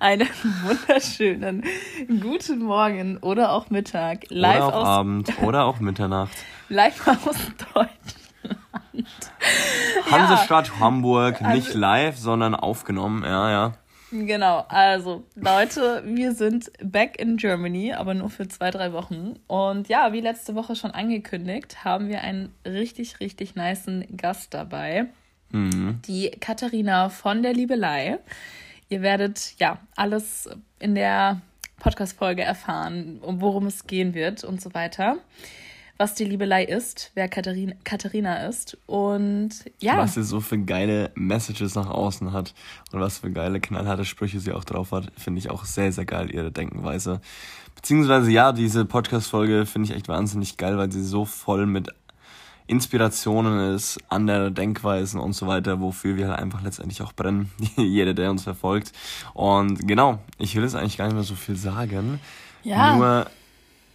einen wunderschönen guten Morgen oder auch Mittag. Live oder auch aus Abend oder auch Mitternacht. Live aus Deutschland. Hansestadt ja. Hamburg, nicht also, live, sondern aufgenommen, ja, ja. Genau, also Leute, wir sind back in Germany, aber nur für zwei, drei Wochen. Und ja, wie letzte Woche schon angekündigt, haben wir einen richtig, richtig niceen Gast dabei. Mhm. Die Katharina von der Liebelei. Ihr werdet ja alles in der Podcast-Folge erfahren, worum es gehen wird und so weiter was die Liebelei ist, wer Katharina, Katharina ist und ja. Was sie so für geile Messages nach außen hat und was für geile, knallharte Sprüche sie auch drauf hat, finde ich auch sehr, sehr geil, ihre Denkenweise. Beziehungsweise ja, diese Podcast-Folge finde ich echt wahnsinnig geil, weil sie so voll mit Inspirationen ist, andere Denkweisen und so weiter, wofür wir halt einfach letztendlich auch brennen. Jeder, der uns verfolgt. Und genau, ich will jetzt eigentlich gar nicht mehr so viel sagen. Ja. Nur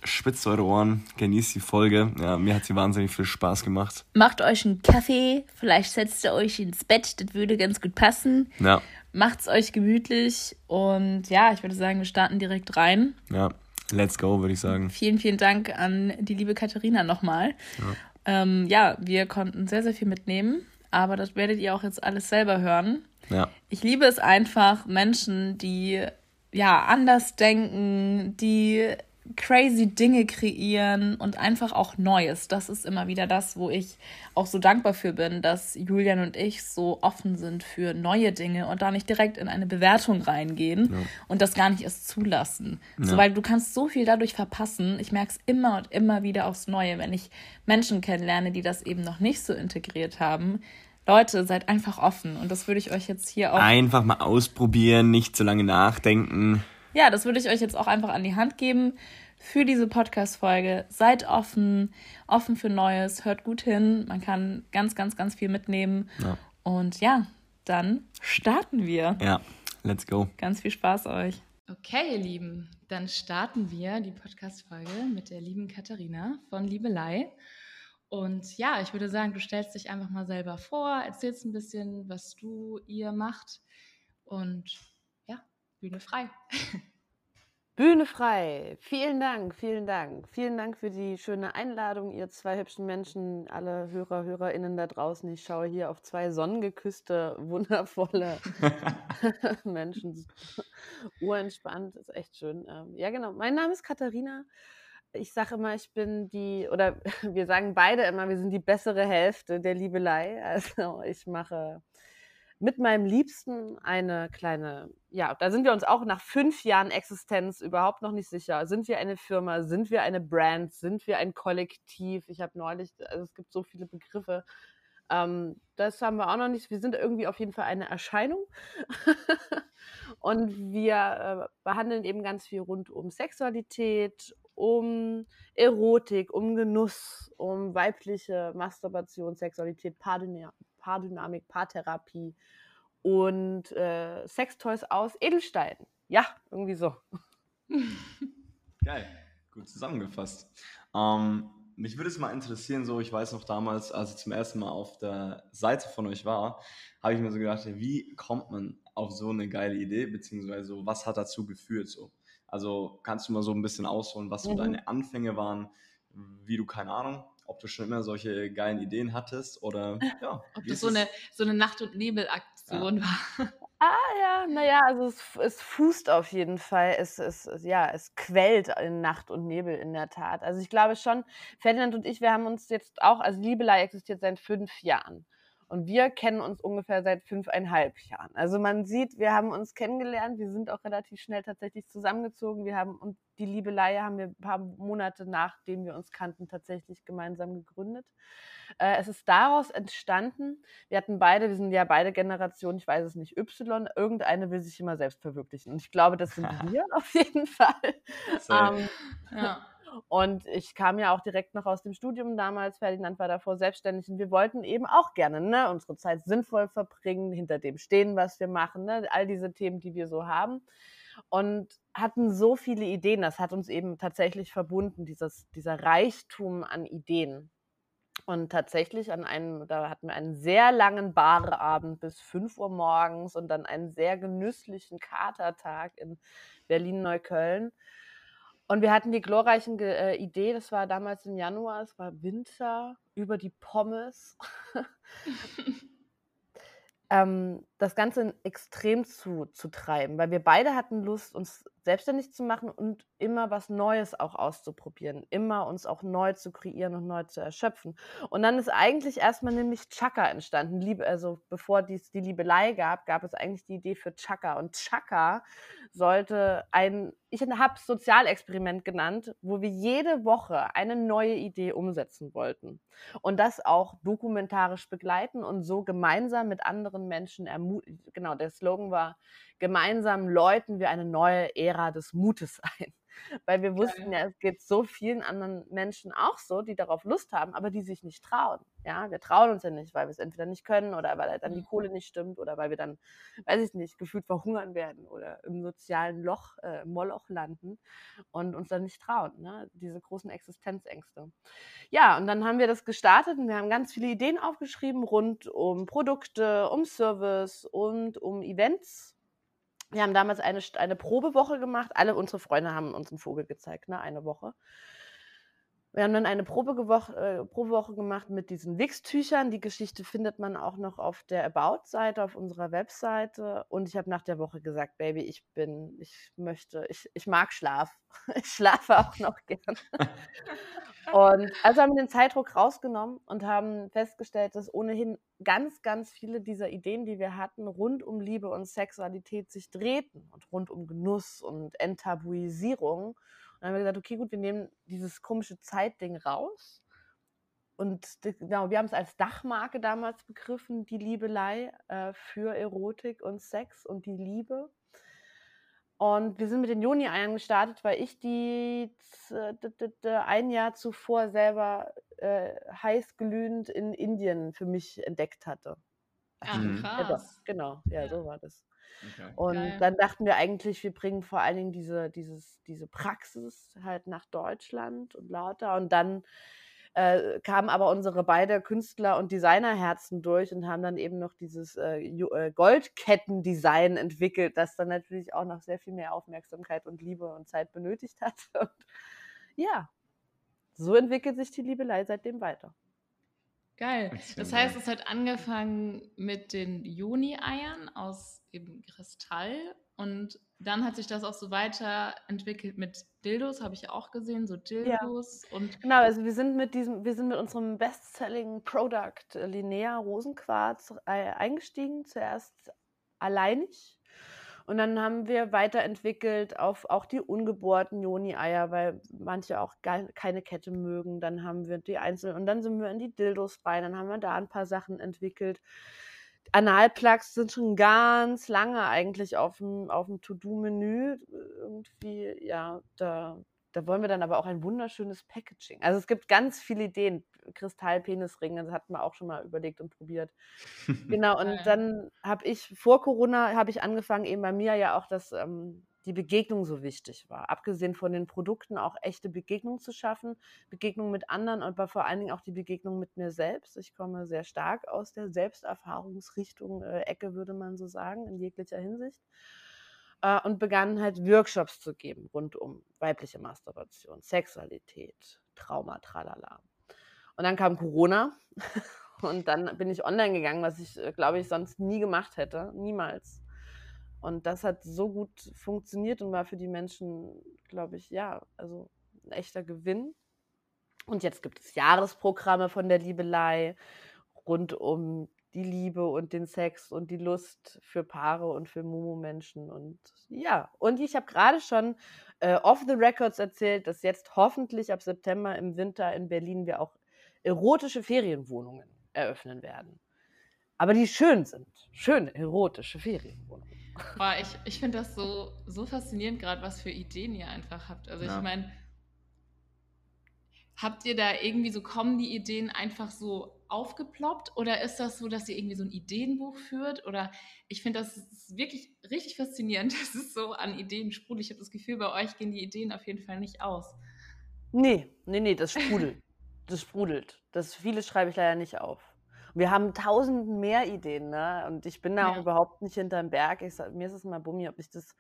spitzt eure Ohren, genießt die Folge. Ja, mir hat sie wahnsinnig viel Spaß gemacht. Macht euch einen Kaffee, vielleicht setzt ihr euch ins Bett, das würde ganz gut passen. Ja. Macht's euch gemütlich und ja, ich würde sagen, wir starten direkt rein. Ja, let's go, würde ich sagen. Vielen, vielen Dank an die liebe Katharina nochmal. Ja. Ähm, ja, wir konnten sehr, sehr viel mitnehmen, aber das werdet ihr auch jetzt alles selber hören. Ja. Ich liebe es einfach, Menschen, die ja anders denken, die crazy Dinge kreieren und einfach auch Neues. Das ist immer wieder das, wo ich auch so dankbar für bin, dass Julian und ich so offen sind für neue Dinge und da nicht direkt in eine Bewertung reingehen ja. und das gar nicht erst zulassen. Ja. So, weil du kannst so viel dadurch verpassen. Ich merke es immer und immer wieder aufs Neue, wenn ich Menschen kennenlerne, die das eben noch nicht so integriert haben. Leute, seid einfach offen und das würde ich euch jetzt hier auch. Einfach mal ausprobieren, nicht zu lange nachdenken ja, das würde ich euch jetzt auch einfach an die Hand geben für diese Podcast-Folge. Seid offen, offen für Neues, hört gut hin. Man kann ganz, ganz, ganz viel mitnehmen. Ja. Und ja, dann starten wir. Ja, let's go. Ganz viel Spaß euch. Okay, ihr Lieben, dann starten wir die Podcast-Folge mit der lieben Katharina von Liebelei. Und ja, ich würde sagen, du stellst dich einfach mal selber vor, erzählst ein bisschen, was du ihr macht und Bühne frei. Bühne frei. Vielen Dank, vielen Dank. Vielen Dank für die schöne Einladung, ihr zwei hübschen Menschen, alle Hörer, Hörerinnen da draußen. Ich schaue hier auf zwei sonnengeküsste, wundervolle Menschen. Urentspannt, ist echt schön. Ähm, ja, genau. Mein Name ist Katharina. Ich sage immer, ich bin die, oder wir sagen beide immer, wir sind die bessere Hälfte der Liebelei. Also ich mache mit meinem Liebsten eine kleine, ja, da sind wir uns auch nach fünf Jahren Existenz überhaupt noch nicht sicher. Sind wir eine Firma? Sind wir eine Brand? Sind wir ein Kollektiv? Ich habe neulich, also es gibt so viele Begriffe. Ähm, das haben wir auch noch nicht. Wir sind irgendwie auf jeden Fall eine Erscheinung. Und wir äh, behandeln eben ganz viel rund um Sexualität, um Erotik, um Genuss, um weibliche Masturbation, Sexualität, Paardynamik, Paardynamik, Paartherapie und äh, Sextoys aus Edelstein. Ja, irgendwie so. Geil, gut zusammengefasst. Ähm, mich würde es mal interessieren, so ich weiß noch damals, als ich zum ersten Mal auf der Seite von euch war, habe ich mir so gedacht, wie kommt man auf so eine geile Idee, beziehungsweise was hat dazu geführt so? Also kannst du mal so ein bisschen ausholen, was so mhm. deine Anfänge waren, wie du, keine Ahnung, ob du schon immer solche geilen Ideen hattest oder ja. Ob das so eine, so eine Nacht- und Nebel-Aktion ja. war. Ah ja, naja, also es, es fußt auf jeden Fall. Es, es, ja, es quält in Nacht und Nebel in der Tat. Also ich glaube schon, Ferdinand und ich, wir haben uns jetzt auch, also Liebelei existiert seit fünf Jahren. Und wir kennen uns ungefähr seit fünfeinhalb Jahren. Also man sieht, wir haben uns kennengelernt, wir sind auch relativ schnell tatsächlich zusammengezogen. Wir haben und die Liebelei haben wir ein paar Monate nachdem wir uns kannten tatsächlich gemeinsam gegründet. Äh, es ist daraus entstanden, wir hatten beide, wir sind ja beide Generationen, ich weiß es nicht, Y, irgendeine will sich immer selbst verwirklichen. Und ich glaube, das sind wir auf jeden Fall. Ähm, ja. Und ich kam ja auch direkt noch aus dem Studium damals. Ferdinand war davor selbstständig und wir wollten eben auch gerne ne, unsere Zeit sinnvoll verbringen, hinter dem stehen, was wir machen, ne, all diese Themen, die wir so haben. Und hatten so viele Ideen. Das hat uns eben tatsächlich verbunden, dieses, dieser Reichtum an Ideen. Und tatsächlich an einem, da hatten wir einen sehr langen Bareabend bis 5 Uhr morgens und dann einen sehr genüsslichen Katertag in Berlin-Neukölln. Und wir hatten die glorreiche äh, Idee, das war damals im Januar, es war Winter, über die Pommes. ähm, das Ganze extrem zu, zu treiben, weil wir beide hatten Lust, uns selbstständig zu machen und immer was Neues auch auszuprobieren, immer uns auch neu zu kreieren und neu zu erschöpfen. Und dann ist eigentlich erstmal nämlich Chaka entstanden. Liebe, also bevor es die Liebelei gab, gab es eigentlich die Idee für Chaka. Und Chaka sollte ein, ich habe es Sozialexperiment genannt, wo wir jede Woche eine neue Idee umsetzen wollten. Und das auch dokumentarisch begleiten und so gemeinsam mit anderen Menschen ermutigen. Genau, der Slogan war, gemeinsam läuten wir eine neue Ära des Mutes ein. Weil wir wussten ja, es geht so vielen anderen Menschen auch so, die darauf Lust haben, aber die sich nicht trauen. Ja, wir trauen uns ja nicht, weil wir es entweder nicht können oder weil dann die mhm. Kohle nicht stimmt oder weil wir dann, weiß ich nicht, gefühlt verhungern werden oder im sozialen Loch, äh, Moloch landen und uns dann nicht trauen. Ne? Diese großen Existenzängste. Ja, und dann haben wir das gestartet und wir haben ganz viele Ideen aufgeschrieben rund um Produkte, um Service und um Events wir haben damals eine, eine Probewoche gemacht. Alle unsere Freunde haben uns einen Vogel gezeigt, ne? eine Woche. Wir haben dann eine Probewoche, äh, Probewoche gemacht mit diesen Wix-Tüchern. Die Geschichte findet man auch noch auf der About-Seite, auf unserer Webseite. Und ich habe nach der Woche gesagt, Baby, ich bin, ich möchte, ich, ich mag Schlaf. Ich schlafe auch noch gern. und also haben wir den Zeitdruck rausgenommen und haben festgestellt, dass ohnehin ganz, ganz viele dieser Ideen, die wir hatten, rund um Liebe und Sexualität sich drehten und rund um Genuss und Enttabuisierung dann haben wir gesagt, okay, gut, wir nehmen dieses komische Zeitding raus. Und genau, wir haben es als Dachmarke damals begriffen, die Liebelei äh, für Erotik und Sex und die Liebe. Und wir sind mit den Juni-Eiern gestartet, weil ich die ein Jahr zuvor selber äh, heißglühend in Indien für mich entdeckt hatte. Ach, krass. Ja, genau, ja, ja, so war das. Okay. Und Geil. dann dachten wir eigentlich, wir bringen vor allen Dingen diese, dieses, diese Praxis halt nach Deutschland und lauter. Und dann äh, kamen aber unsere beiden Künstler- und Designerherzen durch und haben dann eben noch dieses äh, äh Goldketten-Design entwickelt, das dann natürlich auch noch sehr viel mehr Aufmerksamkeit und Liebe und Zeit benötigt hat. Und ja, so entwickelt sich die Liebelei seitdem weiter. Geil. Das heißt, es hat angefangen mit den Juni-Eiern aus eben Kristall und dann hat sich das auch so weiterentwickelt mit Dildos, habe ich auch gesehen, so Dildos ja. und genau, also wir sind mit diesem, wir sind mit unserem Best-selling Product Linnea Rosenquarz äh, eingestiegen, zuerst alleinig und dann haben wir weiterentwickelt auf auch die ungeborten Joni-Eier, weil manche auch keine Kette mögen. Dann haben wir die einzelnen und dann sind wir in die Dildos rein. Dann haben wir da ein paar Sachen entwickelt. Analplugs sind schon ganz lange eigentlich auf dem, auf dem To-Do-Menü. Irgendwie, ja, da da wollen wir dann aber auch ein wunderschönes Packaging. Also es gibt ganz viele Ideen. Kristallpenisringe, das hatten wir auch schon mal überlegt und probiert. Genau, und dann habe ich, vor Corona habe ich angefangen, eben bei mir ja auch, dass ähm, die Begegnung so wichtig war. Abgesehen von den Produkten auch echte Begegnungen zu schaffen, Begegnung mit anderen, aber vor allen Dingen auch die Begegnung mit mir selbst. Ich komme sehr stark aus der Selbsterfahrungsrichtung, äh, Ecke würde man so sagen, in jeglicher Hinsicht äh, und begannen halt Workshops zu geben rund um weibliche Masturbation, Sexualität, Trauma, tralala. Und dann kam Corona und dann bin ich online gegangen, was ich, äh, glaube ich, sonst nie gemacht hätte, niemals. Und das hat so gut funktioniert und war für die Menschen, glaube ich, ja, also ein echter Gewinn. Und jetzt gibt es Jahresprogramme von der Liebelei rund um die Liebe und den Sex und die Lust für Paare und für Mumu-Menschen. Und ja, und ich habe gerade schon äh, off the records erzählt, dass jetzt hoffentlich ab September im Winter in Berlin wir auch erotische Ferienwohnungen eröffnen werden. Aber die schön sind. Schöne erotische Ferienwohnungen. Boah, ich, ich finde das so, so faszinierend gerade, was für Ideen ihr einfach habt. Also ja. ich meine, habt ihr da irgendwie so, kommen die Ideen einfach so aufgeploppt oder ist das so, dass ihr irgendwie so ein Ideenbuch führt? Oder ich finde das wirklich richtig faszinierend. Das ist so an Ideen sprudelt. Ich habe das Gefühl, bei euch gehen die Ideen auf jeden Fall nicht aus. Nee, nee, nee, das sprudelt. das sprudelt. Das viele schreibe ich leider nicht auf. Wir haben tausend mehr Ideen, ne? Und ich bin da ja. auch überhaupt nicht hinterm Berg. Ich sag, mir ist es mal bummi, ob ich das.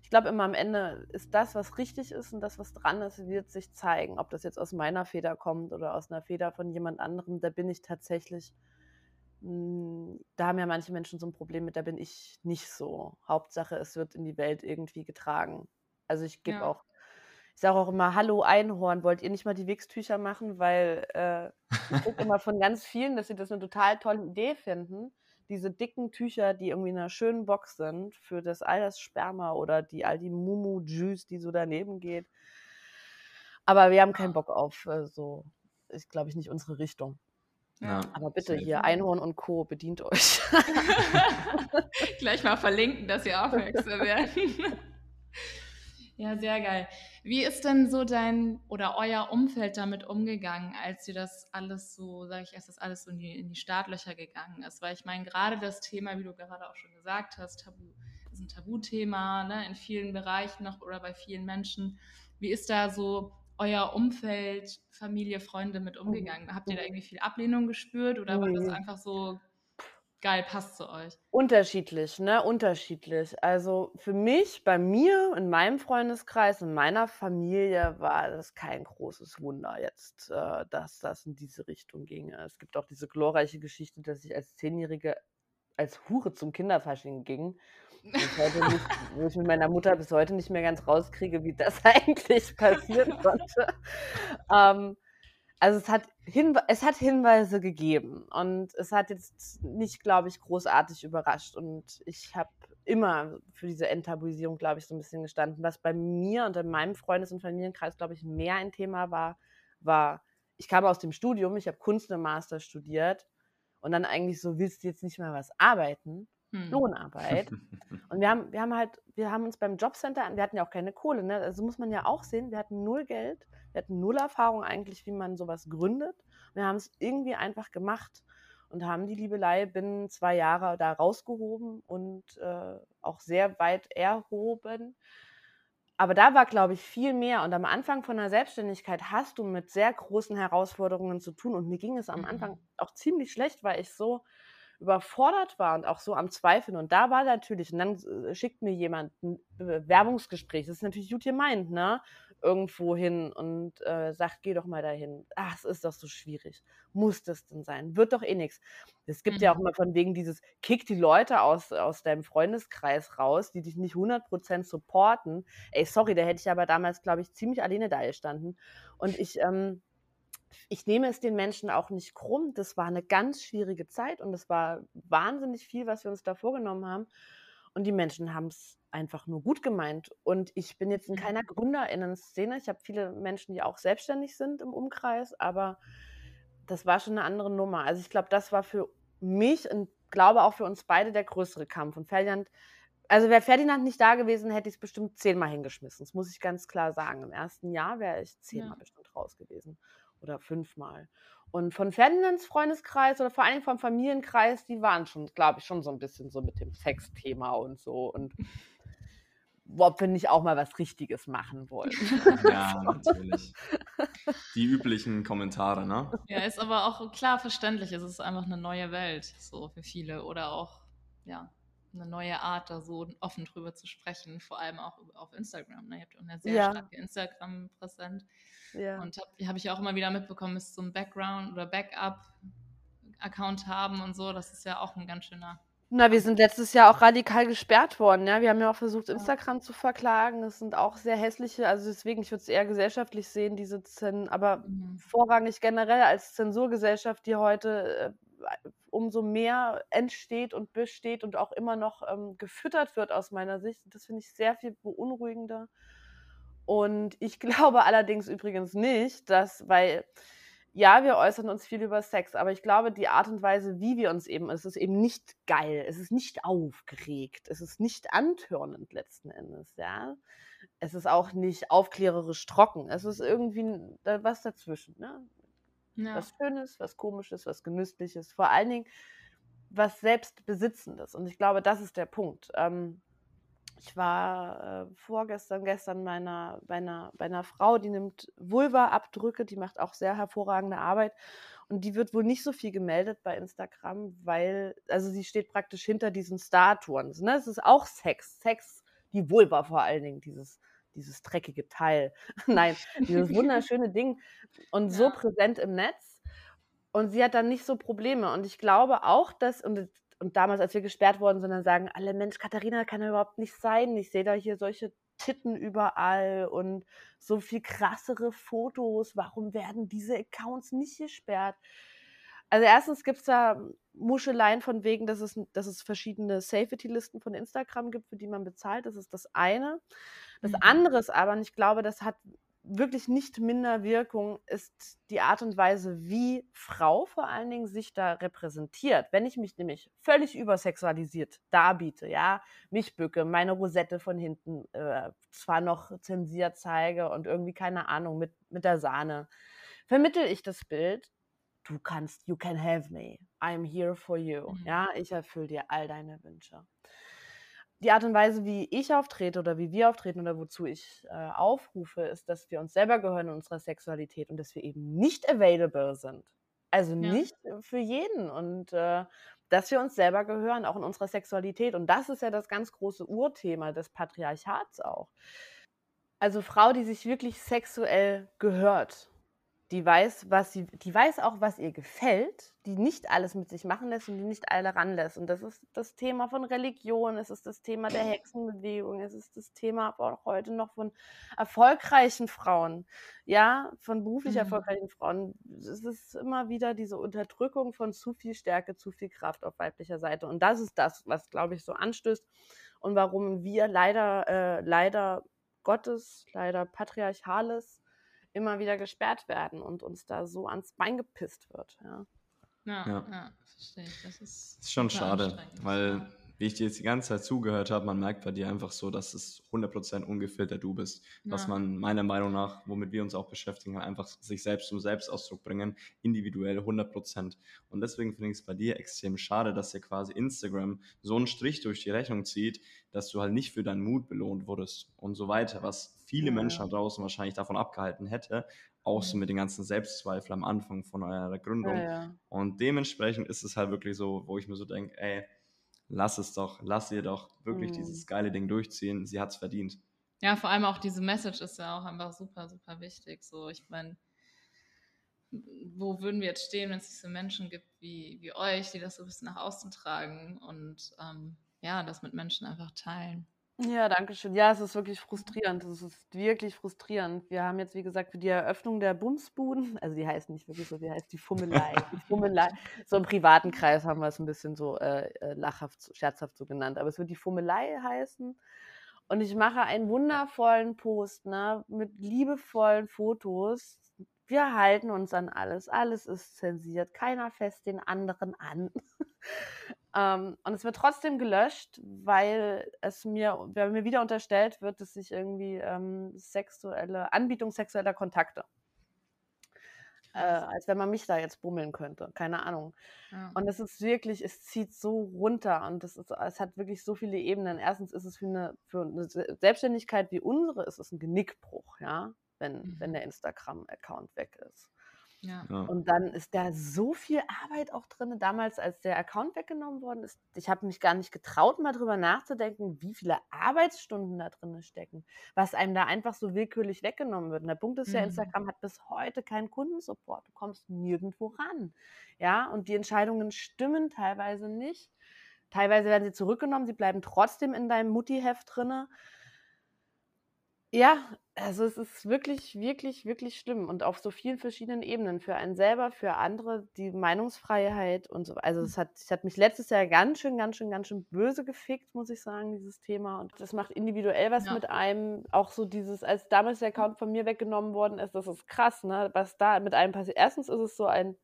Ich glaube immer am Ende ist das, was richtig ist und das, was dran ist, wird sich zeigen. Ob das jetzt aus meiner Feder kommt oder aus einer Feder von jemand anderem, da bin ich tatsächlich. Hm, da haben ja manche Menschen so ein Problem mit, da bin ich nicht so. Hauptsache, es wird in die Welt irgendwie getragen. Also ich gebe ja. auch ich sage auch immer, hallo Einhorn, wollt ihr nicht mal die Wix-Tücher machen? Weil äh, ich gucke immer von ganz vielen, dass sie das eine total tolle Idee finden. Diese dicken Tücher, die irgendwie in einer schönen Box sind, für das all das Sperma oder die all die Mumu-Juice, die so daneben geht. Aber wir haben keinen Bock auf äh, so, ist glaube ich nicht unsere Richtung. Ja, Aber bitte hier, Einhorn und Co., bedient euch. Gleich mal verlinken, dass ihr aufmerksam werdet. Ja, sehr geil. Wie ist denn so dein oder euer Umfeld damit umgegangen, als ihr das alles so, sage ich erst, das alles so in die, in die Startlöcher gegangen ist? Weil ich meine, gerade das Thema, wie du gerade auch schon gesagt hast, Tabu, ist ein Tabuthema ne, in vielen Bereichen noch oder bei vielen Menschen. Wie ist da so euer Umfeld, Familie, Freunde mit mhm. umgegangen? Habt ihr da irgendwie viel Ablehnung gespürt oder war das einfach so geil passt zu euch? Unterschiedlich, ne? Unterschiedlich. Also für mich, bei mir, in meinem Freundeskreis, in meiner Familie war das kein großes Wunder jetzt, äh, dass das in diese Richtung ginge. Es gibt auch diese glorreiche Geschichte, dass ich als Zehnjährige als Hure zum Kinderfasching ging. Nicht, wo ich mit meiner Mutter bis heute nicht mehr ganz rauskriege, wie das eigentlich passieren konnte. ähm, also es hat, Hinwe es hat Hinweise gegeben und es hat jetzt nicht, glaube ich, großartig überrascht. Und ich habe immer für diese Enttabuisierung, glaube ich, so ein bisschen gestanden. Was bei mir und in meinem Freundes- und Familienkreis, glaube ich, mehr ein Thema war, war, ich kam aus dem Studium, ich habe Kunst im Master studiert und dann eigentlich so, willst du jetzt nicht mal was arbeiten? Hm. Lohnarbeit. Und wir haben, wir haben halt, wir haben uns beim Jobcenter, wir hatten ja auch keine Kohle, ne? Also muss man ja auch sehen, wir hatten null Geld, wir hatten null Erfahrung eigentlich, wie man sowas gründet. Wir haben es irgendwie einfach gemacht und haben die Liebelei binnen zwei Jahre da rausgehoben und äh, auch sehr weit erhoben. Aber da war, glaube ich, viel mehr. Und am Anfang von der Selbstständigkeit hast du mit sehr großen Herausforderungen zu tun. Und mir ging es am mhm. Anfang auch ziemlich schlecht, weil ich so überfordert war und auch so am Zweifeln. Und da war natürlich, und dann äh, schickt mir jemand ein Bewerbungsgespräch, das ist natürlich gut gemeint, ne? Irgendwo hin und äh, sagt, geh doch mal dahin. Ach, es ist doch so schwierig. Muss das denn sein? Wird doch eh nichts. Es gibt mhm. ja auch mhm. immer von wegen dieses, kick die Leute aus, aus deinem Freundeskreis raus, die dich nicht 100% supporten. Ey, sorry, da hätte ich aber damals, glaube ich, ziemlich alleine da gestanden. Und ich, ähm, ich nehme es den Menschen auch nicht krumm. Das war eine ganz schwierige Zeit und es war wahnsinnig viel, was wir uns da vorgenommen haben. Und die Menschen haben es einfach nur gut gemeint. Und ich bin jetzt in mhm. keiner Gründerinnen-Szene. Ich habe viele Menschen, die auch selbstständig sind im Umkreis, aber das war schon eine andere Nummer. Also ich glaube, das war für mich und glaube auch für uns beide der größere Kampf. Und Ferdinand, also wäre Ferdinand nicht da gewesen, hätte ich es bestimmt zehnmal hingeschmissen. Das muss ich ganz klar sagen. Im ersten Jahr wäre ich zehnmal ja. bestimmt raus gewesen oder fünfmal. Und von Ferdinands Freundeskreis oder vor allem vom Familienkreis, die waren schon, glaube ich, schon so ein bisschen so mit dem Sexthema und so. Und ob wir nicht auch mal was Richtiges machen wollen. Ja, natürlich. Die üblichen Kommentare, ne? Ja, ist aber auch klar verständlich. Es ist einfach eine neue Welt, so für viele. Oder auch, ja, eine neue Art, da so offen drüber zu sprechen, vor allem auch auf Instagram. Ne? Ihr habt auch eine sehr ja. starke Instagram präsent. Ja. Und habe hab ich auch immer wieder mitbekommen, ist so ein Background oder Backup-Account haben und so. Das ist ja auch ein ganz schöner. Na, wir sind letztes Jahr auch radikal gesperrt worden. Ja? Wir haben ja auch versucht, Instagram zu verklagen. Das sind auch sehr hässliche, also deswegen, ich würde es eher gesellschaftlich sehen, diese Zen, aber mhm. vorrangig generell als Zensurgesellschaft, die heute äh, umso mehr entsteht und besteht und auch immer noch ähm, gefüttert wird aus meiner Sicht. Das finde ich sehr viel beunruhigender. Und ich glaube allerdings übrigens nicht, dass, weil ja, wir äußern uns viel über Sex, aber ich glaube, die Art und Weise, wie wir uns eben, es ist eben nicht geil, es ist nicht aufgeregt, es ist nicht antörnend letzten Endes, ja. Es ist auch nicht aufklärerisch trocken, es ist irgendwie was dazwischen, ne? Ja. Was Schönes, was Komisches, was Genüssliches, vor allen Dingen was Selbstbesitzendes. Und ich glaube, das ist der Punkt. Ähm, ich war äh, vorgestern, gestern meiner, bei, einer, bei einer Frau, die nimmt Vulva-Abdrücke, die macht auch sehr hervorragende Arbeit. Und die wird wohl nicht so viel gemeldet bei Instagram, weil, also sie steht praktisch hinter diesen Statuen. Ne? Es ist auch Sex. Sex, die Vulva vor allen Dingen, dieses, dieses dreckige Teil. Nein, dieses wunderschöne Ding. Und ja. so präsent im Netz. Und sie hat dann nicht so Probleme. Und ich glaube auch, dass, und und damals, als wir gesperrt worden sind, dann sagen alle, Mensch, Katharina kann ja überhaupt nicht sein. Ich sehe da hier solche Titten überall und so viel krassere Fotos. Warum werden diese Accounts nicht gesperrt? Also erstens gibt es da Muscheleien von wegen, dass es, dass es verschiedene Safety-Listen von Instagram gibt, für die man bezahlt. Das ist das eine. Das mhm. andere ist aber, und ich glaube, das hat wirklich nicht minder Wirkung ist die Art und Weise, wie Frau vor allen Dingen sich da repräsentiert. Wenn ich mich nämlich völlig übersexualisiert darbiete, ja, mich bücke, meine Rosette von hinten äh, zwar noch zensiert zeige und irgendwie keine Ahnung mit, mit der Sahne, vermittel ich das Bild, du kannst, you can have me, I'm here for you, mhm. ja, ich erfülle dir all deine Wünsche die Art und Weise, wie ich auftrete oder wie wir auftreten oder wozu ich äh, aufrufe, ist, dass wir uns selber gehören in unserer Sexualität und dass wir eben nicht available sind. Also ja. nicht für jeden und äh, dass wir uns selber gehören, auch in unserer Sexualität. Und das ist ja das ganz große Urthema des Patriarchats auch. Also Frau, die sich wirklich sexuell gehört die weiß, was sie, die weiß auch, was ihr gefällt, die nicht alles mit sich machen lässt und die nicht alle ranlässt. Und das ist das Thema von Religion, es ist das Thema der Hexenbewegung, es ist das Thema auch heute noch von erfolgreichen Frauen, ja, von beruflich mhm. erfolgreichen Frauen. Es ist immer wieder diese Unterdrückung von zu viel Stärke, zu viel Kraft auf weiblicher Seite. Und das ist das, was, glaube ich, so anstößt und warum wir leider, äh, leider Gottes, leider patriarchales immer wieder gesperrt werden und uns da so ans Bein gepisst wird. Ja, ja, ja. ja verstehe ich. Das ist, das ist schon schade, weil wie ich dir jetzt die ganze Zeit zugehört habe, man merkt bei dir einfach so, dass es 100% ungefiltert du bist. Ja. Was man meiner Meinung nach, womit wir uns auch beschäftigen, einfach sich selbst zum Selbstausdruck bringen, individuell 100%. Und deswegen finde ich es bei dir extrem schade, dass dir quasi Instagram so einen Strich durch die Rechnung zieht, dass du halt nicht für deinen Mut belohnt wurdest und so weiter, was viele. Menschen da draußen wahrscheinlich davon abgehalten hätte, auch so mit den ganzen Selbstzweifeln am Anfang von eurer Gründung. Und dementsprechend ist es halt wirklich so, wo ich mir so denke, ey, lass es doch, lass ihr doch wirklich mhm. dieses geile Ding durchziehen. Sie hat es verdient. Ja, vor allem auch diese Message ist ja auch einfach super, super wichtig. So, ich meine, wo würden wir jetzt stehen, wenn es diese Menschen gibt wie, wie euch, die das so ein bisschen nach außen tragen und ähm, ja, das mit Menschen einfach teilen. Ja, danke schön. Ja, es ist wirklich frustrierend. Es ist wirklich frustrierend. Wir haben jetzt, wie gesagt, für die Eröffnung der Bumsbuden, also die heißt nicht wirklich so, die heißt die Fummelei. Die Fummelei. So im privaten Kreis haben wir es ein bisschen so äh, äh, lachhaft, scherzhaft so genannt. Aber es wird die Fummelei heißen. Und ich mache einen wundervollen Post, ne, mit liebevollen Fotos. Wir halten uns an alles. Alles ist zensiert. Keiner fässt den anderen an. Ähm, und es wird trotzdem gelöscht, weil es mir, weil mir wieder unterstellt wird, dass ich irgendwie ähm, sexuelle, Anbietung sexueller Kontakte. Äh, als wenn man mich da jetzt bummeln könnte. Keine Ahnung. Ja. Und es ist wirklich, es zieht so runter und es, ist, es hat wirklich so viele Ebenen. Erstens ist es für eine, für eine Selbstständigkeit wie unsere, ist es ein Genickbruch, ja, wenn, mhm. wenn der Instagram-Account weg ist. Ja. Und dann ist da so viel Arbeit auch drin. Damals, als der Account weggenommen worden ist, ich habe mich gar nicht getraut, mal drüber nachzudenken, wie viele Arbeitsstunden da drin stecken, was einem da einfach so willkürlich weggenommen wird. Und der Punkt ist ja, mhm. Instagram hat bis heute keinen Kundensupport. Du kommst nirgendwo ran. Ja, und die Entscheidungen stimmen teilweise nicht. Teilweise werden sie zurückgenommen, sie bleiben trotzdem in deinem Mutti-Heft drinne. Ja, also es ist wirklich, wirklich, wirklich schlimm und auf so vielen verschiedenen Ebenen. Für einen selber, für andere, die Meinungsfreiheit und so. Also hm. es hat, es hat mich letztes Jahr ganz schön, ganz schön, ganz schön böse gefickt, muss ich sagen, dieses Thema. Und das macht individuell was ja. mit einem. Auch so dieses, als damals der Account von mir weggenommen worden ist, das ist krass, ne? Was da mit einem passiert. Erstens ist es so ein,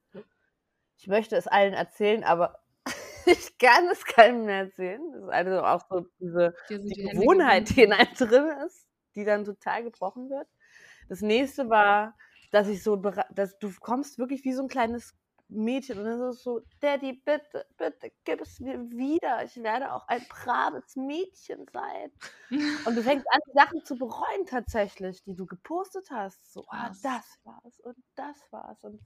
ich möchte es allen erzählen, aber ich kann es keinem mehr erzählen. Das ist also auch so diese die Gewohnheit, die in einem drin ist die dann total gebrochen wird. Das nächste war, dass ich so, dass du kommst wirklich wie so ein kleines Mädchen. Und dann ist es so, Daddy, bitte, bitte, gib es mir wieder. Ich werde auch ein braves Mädchen sein. und du fängst an, Sachen zu bereuen tatsächlich, die du gepostet hast. So, ah, das war's und das war's. Und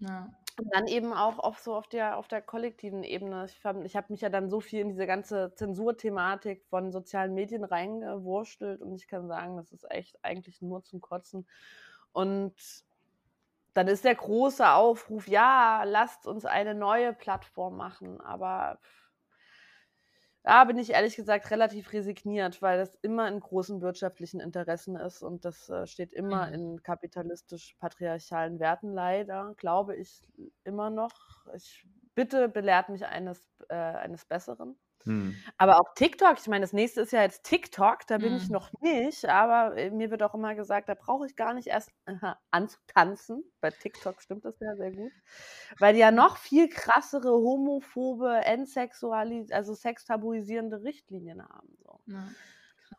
ja. Und dann eben auch auf so auf der, auf der kollektiven Ebene. Ich, ich habe mich ja dann so viel in diese ganze Zensurthematik von sozialen Medien reingewurstelt und ich kann sagen, das ist echt eigentlich nur zum Kotzen. Und dann ist der große Aufruf, ja, lasst uns eine neue Plattform machen. Aber da bin ich ehrlich gesagt relativ resigniert, weil das immer in großen wirtschaftlichen Interessen ist und das äh, steht immer mhm. in kapitalistisch-patriarchalen Werten leider, glaube ich immer noch. Ich bitte belehrt mich eines, äh, eines Besseren. Hm. Aber auch TikTok, ich meine, das nächste ist ja jetzt TikTok, da bin hm. ich noch nicht, aber äh, mir wird auch immer gesagt, da brauche ich gar nicht erst aha, anzutanzen. Bei TikTok stimmt das ja sehr gut, weil die ja noch viel krassere homophobe, entsexualis also sextabuisierende Richtlinien haben. So. Ja,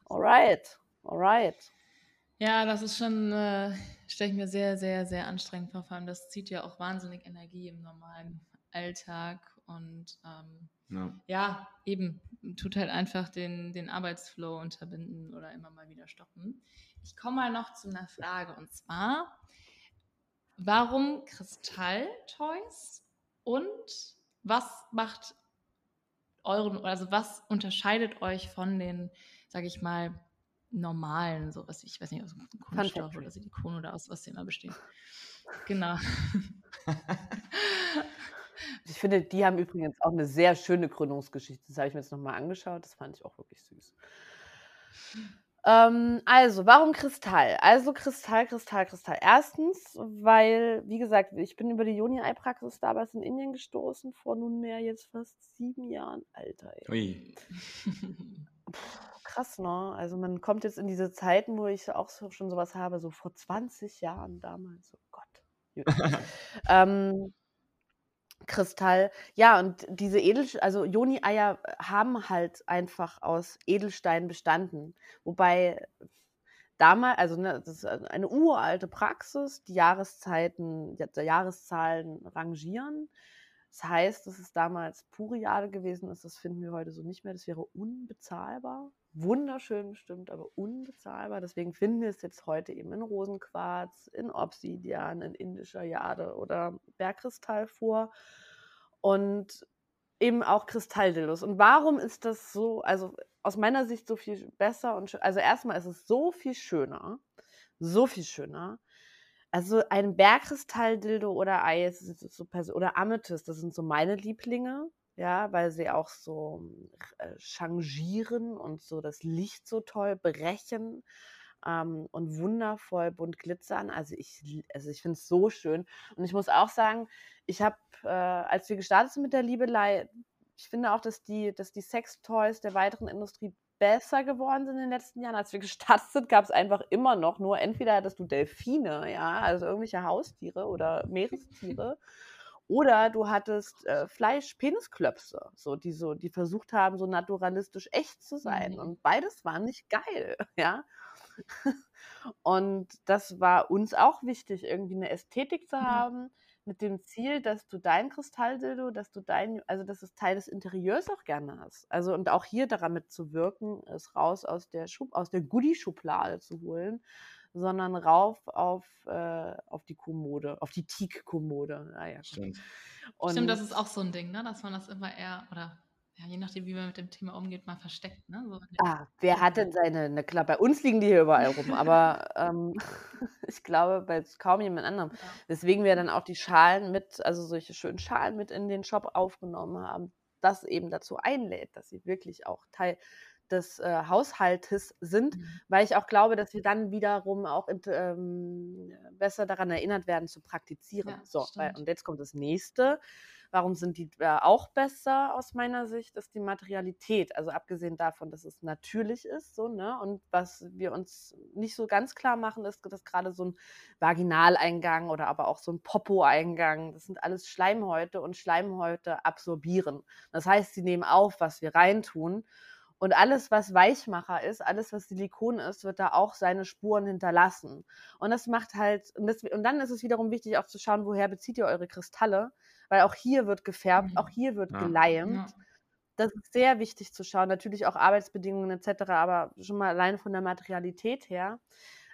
alright, alright. Ja, das ist schon, äh, stelle ich mir sehr, sehr, sehr anstrengend vor. Vor allem, das zieht ja auch wahnsinnig Energie im normalen Alltag und ähm, ja. ja. eben, tut halt einfach den, den Arbeitsflow unterbinden oder immer mal wieder stoppen. Ich komme mal noch zu einer Frage und zwar, warum Kristall-Toys und was macht euren, also was unterscheidet euch von den, sage ich mal, normalen, so was ich weiß nicht, aus Kunststoff oder Silikon oder aus was sie immer bestehen. Genau. Ich finde, die haben übrigens auch eine sehr schöne Gründungsgeschichte. Das habe ich mir jetzt nochmal angeschaut. Das fand ich auch wirklich süß. Ähm, also, warum Kristall? Also Kristall, Kristall, Kristall. Erstens, weil, wie gesagt, ich bin über die Joni-Ei-Praxis damals in Indien gestoßen, vor nunmehr jetzt fast sieben Jahren. Alter, ey. Ui. krass, ne? Also man kommt jetzt in diese Zeiten, wo ich auch so, schon sowas habe, so vor 20 Jahren damals. Oh Gott. ähm, Kristall. Ja, und diese Edel, also Joni-Eier haben halt einfach aus Edelstein bestanden. Wobei damals, also ne, das ist eine uralte Praxis, die Jahreszeiten, die Jahreszahlen rangieren. Das heißt, dass es damals pure Jade gewesen ist, das finden wir heute so nicht mehr. Das wäre unbezahlbar. Wunderschön bestimmt, aber unbezahlbar. Deswegen finden wir es jetzt heute eben in Rosenquarz, in Obsidian, in indischer Jade oder Bergkristall vor. Und eben auch Kristalldildos. Und warum ist das so, also aus meiner Sicht so viel besser und also erstmal ist es so viel schöner, so viel schöner, also ein Bergkristall-Dildo oder Eis oder Amethyst, das sind so meine Lieblinge, ja, weil sie auch so äh, changieren und so das Licht so toll brechen ähm, und wundervoll bunt glitzern. Also ich, also ich finde es so schön. Und ich muss auch sagen, ich habe, äh, als wir gestartet sind mit der Liebelei, ich finde auch, dass die, dass die Sextoys der weiteren Industrie besser geworden sind in den letzten Jahren. Als wir gestartet sind, gab es einfach immer noch nur, entweder hattest du Delfine, ja, also irgendwelche Haustiere oder Meerestiere, oder du hattest äh, Fleisch-Penisklöpse, so, die so, die versucht haben, so naturalistisch echt zu sein. Mhm. Und beides war nicht geil, ja. Und das war uns auch wichtig, irgendwie eine Ästhetik zu haben, mit dem Ziel, dass du dein Kristalldildo, dass du dein, also dass es Teil des Interieurs auch gerne hast. Also und auch hier daran mitzuwirken, es raus aus der Schub, aus der Goodie-Schublade zu holen, sondern rauf auf, äh, auf die Kommode, auf die Teak-Kommode. Naja, ah Stimmt. Und Stimmt, das ist auch so ein Ding, ne? dass man das immer eher, oder ja, je nachdem, wie man mit dem Thema umgeht, mal versteckt. Ne? So ah, wer hat denn seine, na klar, bei uns liegen die hier überall rum, aber ähm, ich glaube, bei kaum jemand anderem. Ja. Weswegen wir dann auch die Schalen mit, also solche schönen Schalen mit in den Shop aufgenommen haben, das eben dazu einlädt, dass sie wirklich auch Teil des äh, Haushaltes sind, mhm. weil ich auch glaube, dass wir dann wiederum auch ähm, besser daran erinnert werden zu praktizieren. Ja, so, weil, und jetzt kommt das nächste. Warum sind die äh, auch besser aus meiner Sicht? Ist die Materialität. Also abgesehen davon, dass es natürlich ist, so, ne? Und was wir uns nicht so ganz klar machen, ist, dass gerade so ein Vaginaleingang oder aber auch so ein Popo-Eingang, das sind alles Schleimhäute und Schleimhäute absorbieren. Das heißt, sie nehmen auf, was wir reintun. Und alles, was Weichmacher ist, alles, was Silikon ist, wird da auch seine Spuren hinterlassen. Und das macht halt, und, das, und dann ist es wiederum wichtig auch zu schauen, woher bezieht ihr eure Kristalle, weil auch hier wird gefärbt, mhm. auch hier wird ja. geleimt. Ja. Das ist sehr wichtig zu schauen. Natürlich auch Arbeitsbedingungen etc., aber schon mal allein von der Materialität her.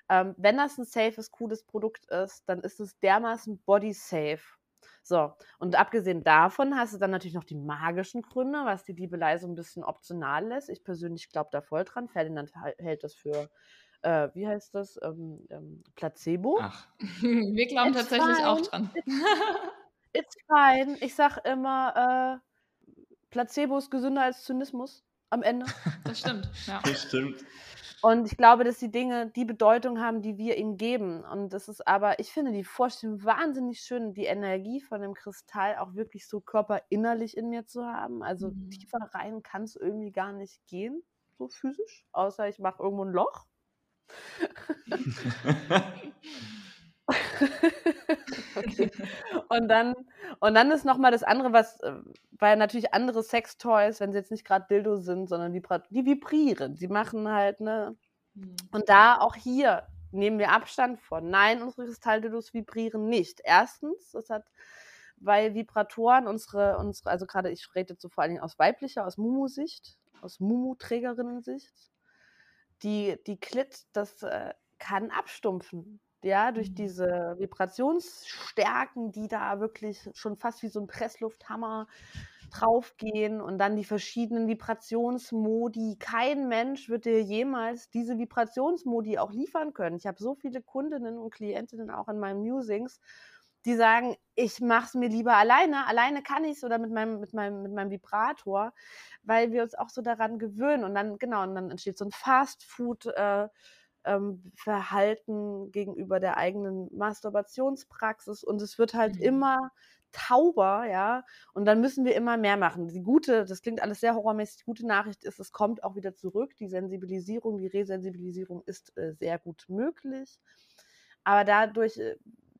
Ähm, wenn das ein safes, cooles Produkt ist, dann ist es dermaßen body safe so, und abgesehen davon hast du dann natürlich noch die magischen Gründe, was die Liebelei so ein bisschen optional lässt. Ich persönlich glaube da voll dran. Ferdinand hält das für, äh, wie heißt das, ähm, ähm, Placebo. Ach, wir glauben It's tatsächlich fine. auch dran. It's fine. Ich sag immer, äh, Placebo ist gesünder als Zynismus am Ende. Das stimmt, ja. Das stimmt. Und ich glaube, dass die Dinge die Bedeutung haben, die wir ihnen geben. Und das ist aber, ich finde die Vorstellung wahnsinnig schön, die Energie von dem Kristall auch wirklich so körperinnerlich in mir zu haben. Also mhm. tiefer rein kann es irgendwie gar nicht gehen, so physisch, außer ich mache irgendwo ein Loch. okay. Und dann, und dann ist nochmal das andere, was, äh, weil natürlich andere Sextoys, wenn sie jetzt nicht gerade Dildo sind, sondern die, die vibrieren. Sie machen halt, ne? Mhm. Und da auch hier nehmen wir Abstand von. Nein, unsere Kristalldildos vibrieren nicht. Erstens, das hat, weil Vibratoren unsere, unsere also gerade ich rede jetzt so vor allen Dingen aus weiblicher, aus Mumu-Sicht, aus Mumu-Trägerinnen-Sicht, die, die Klit, das äh, kann abstumpfen ja, durch mhm. diese Vibrationsstärken, die da wirklich schon fast wie so ein Presslufthammer draufgehen und dann die verschiedenen Vibrationsmodi. Kein Mensch wird dir jemals diese Vibrationsmodi auch liefern können. Ich habe so viele Kundinnen und Klientinnen auch in meinen Musings, die sagen, ich mache es mir lieber alleine. Alleine kann ich es oder mit meinem, mit, meinem, mit meinem Vibrator, weil wir uns auch so daran gewöhnen. Und dann, genau, und dann entsteht so ein Fast-Food- äh, ähm, Verhalten gegenüber der eigenen Masturbationspraxis und es wird halt mhm. immer tauber, ja, und dann müssen wir immer mehr machen. Die gute, das klingt alles sehr horrormäßig, die gute Nachricht ist, es kommt auch wieder zurück. Die Sensibilisierung, die Resensibilisierung ist äh, sehr gut möglich. Aber dadurch, äh,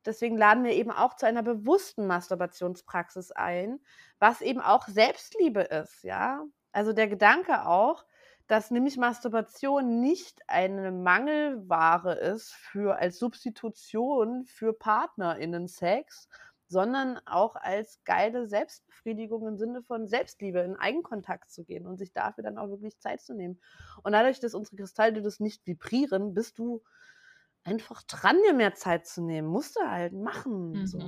deswegen laden wir eben auch zu einer bewussten Masturbationspraxis ein, was eben auch Selbstliebe ist, ja. Also der Gedanke auch, dass nämlich Masturbation nicht eine Mangelware ist für als Substitution für PartnerInnen-Sex, sondern auch als geile Selbstbefriedigung im Sinne von Selbstliebe, in Eigenkontakt zu gehen und sich dafür dann auch wirklich Zeit zu nehmen. Und dadurch, dass unsere Kristalle das nicht vibrieren, bist du einfach dran, dir mehr Zeit zu nehmen. Musst du halt machen. Mhm. So.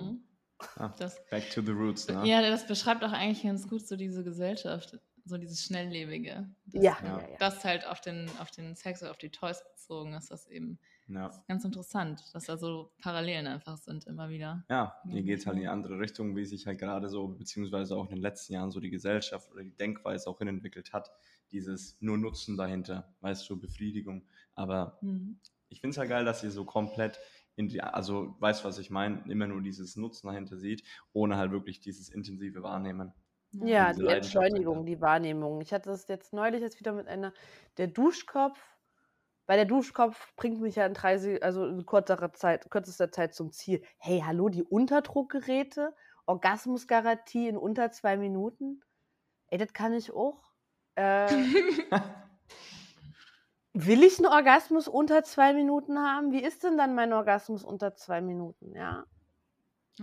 Ah, das, back to the roots, ne? Ja, das beschreibt auch eigentlich ganz gut so diese Gesellschaft so dieses Schnelllebige. Das, ja. ja. Das halt auf den, auf den Sex oder auf die Toys bezogen ist, das eben ja. ganz interessant, dass da so Parallelen einfach sind immer wieder. Ja, hier geht es halt in die andere Richtung, wie sich halt gerade so, beziehungsweise auch in den letzten Jahren so die Gesellschaft oder die Denkweise auch hinentwickelt hat. Dieses nur Nutzen dahinter, weißt du, Befriedigung. Aber mhm. ich finde es halt geil, dass ihr so komplett die, also weißt was ich meine, immer nur dieses Nutzen dahinter sieht, ohne halt wirklich dieses intensive Wahrnehmen. Ja, die Entschleunigung, die Wahrnehmung. Ich hatte das jetzt neulich jetzt wieder mit einer, der Duschkopf, weil der Duschkopf bringt mich ja in drei, also in kürzerer Zeit, kürzester Zeit zum Ziel. Hey, hallo, die Unterdruckgeräte, Orgasmusgarantie in unter zwei Minuten. Ey, das kann ich auch. Äh, will ich einen Orgasmus unter zwei Minuten haben? Wie ist denn dann mein Orgasmus unter zwei Minuten? Ja.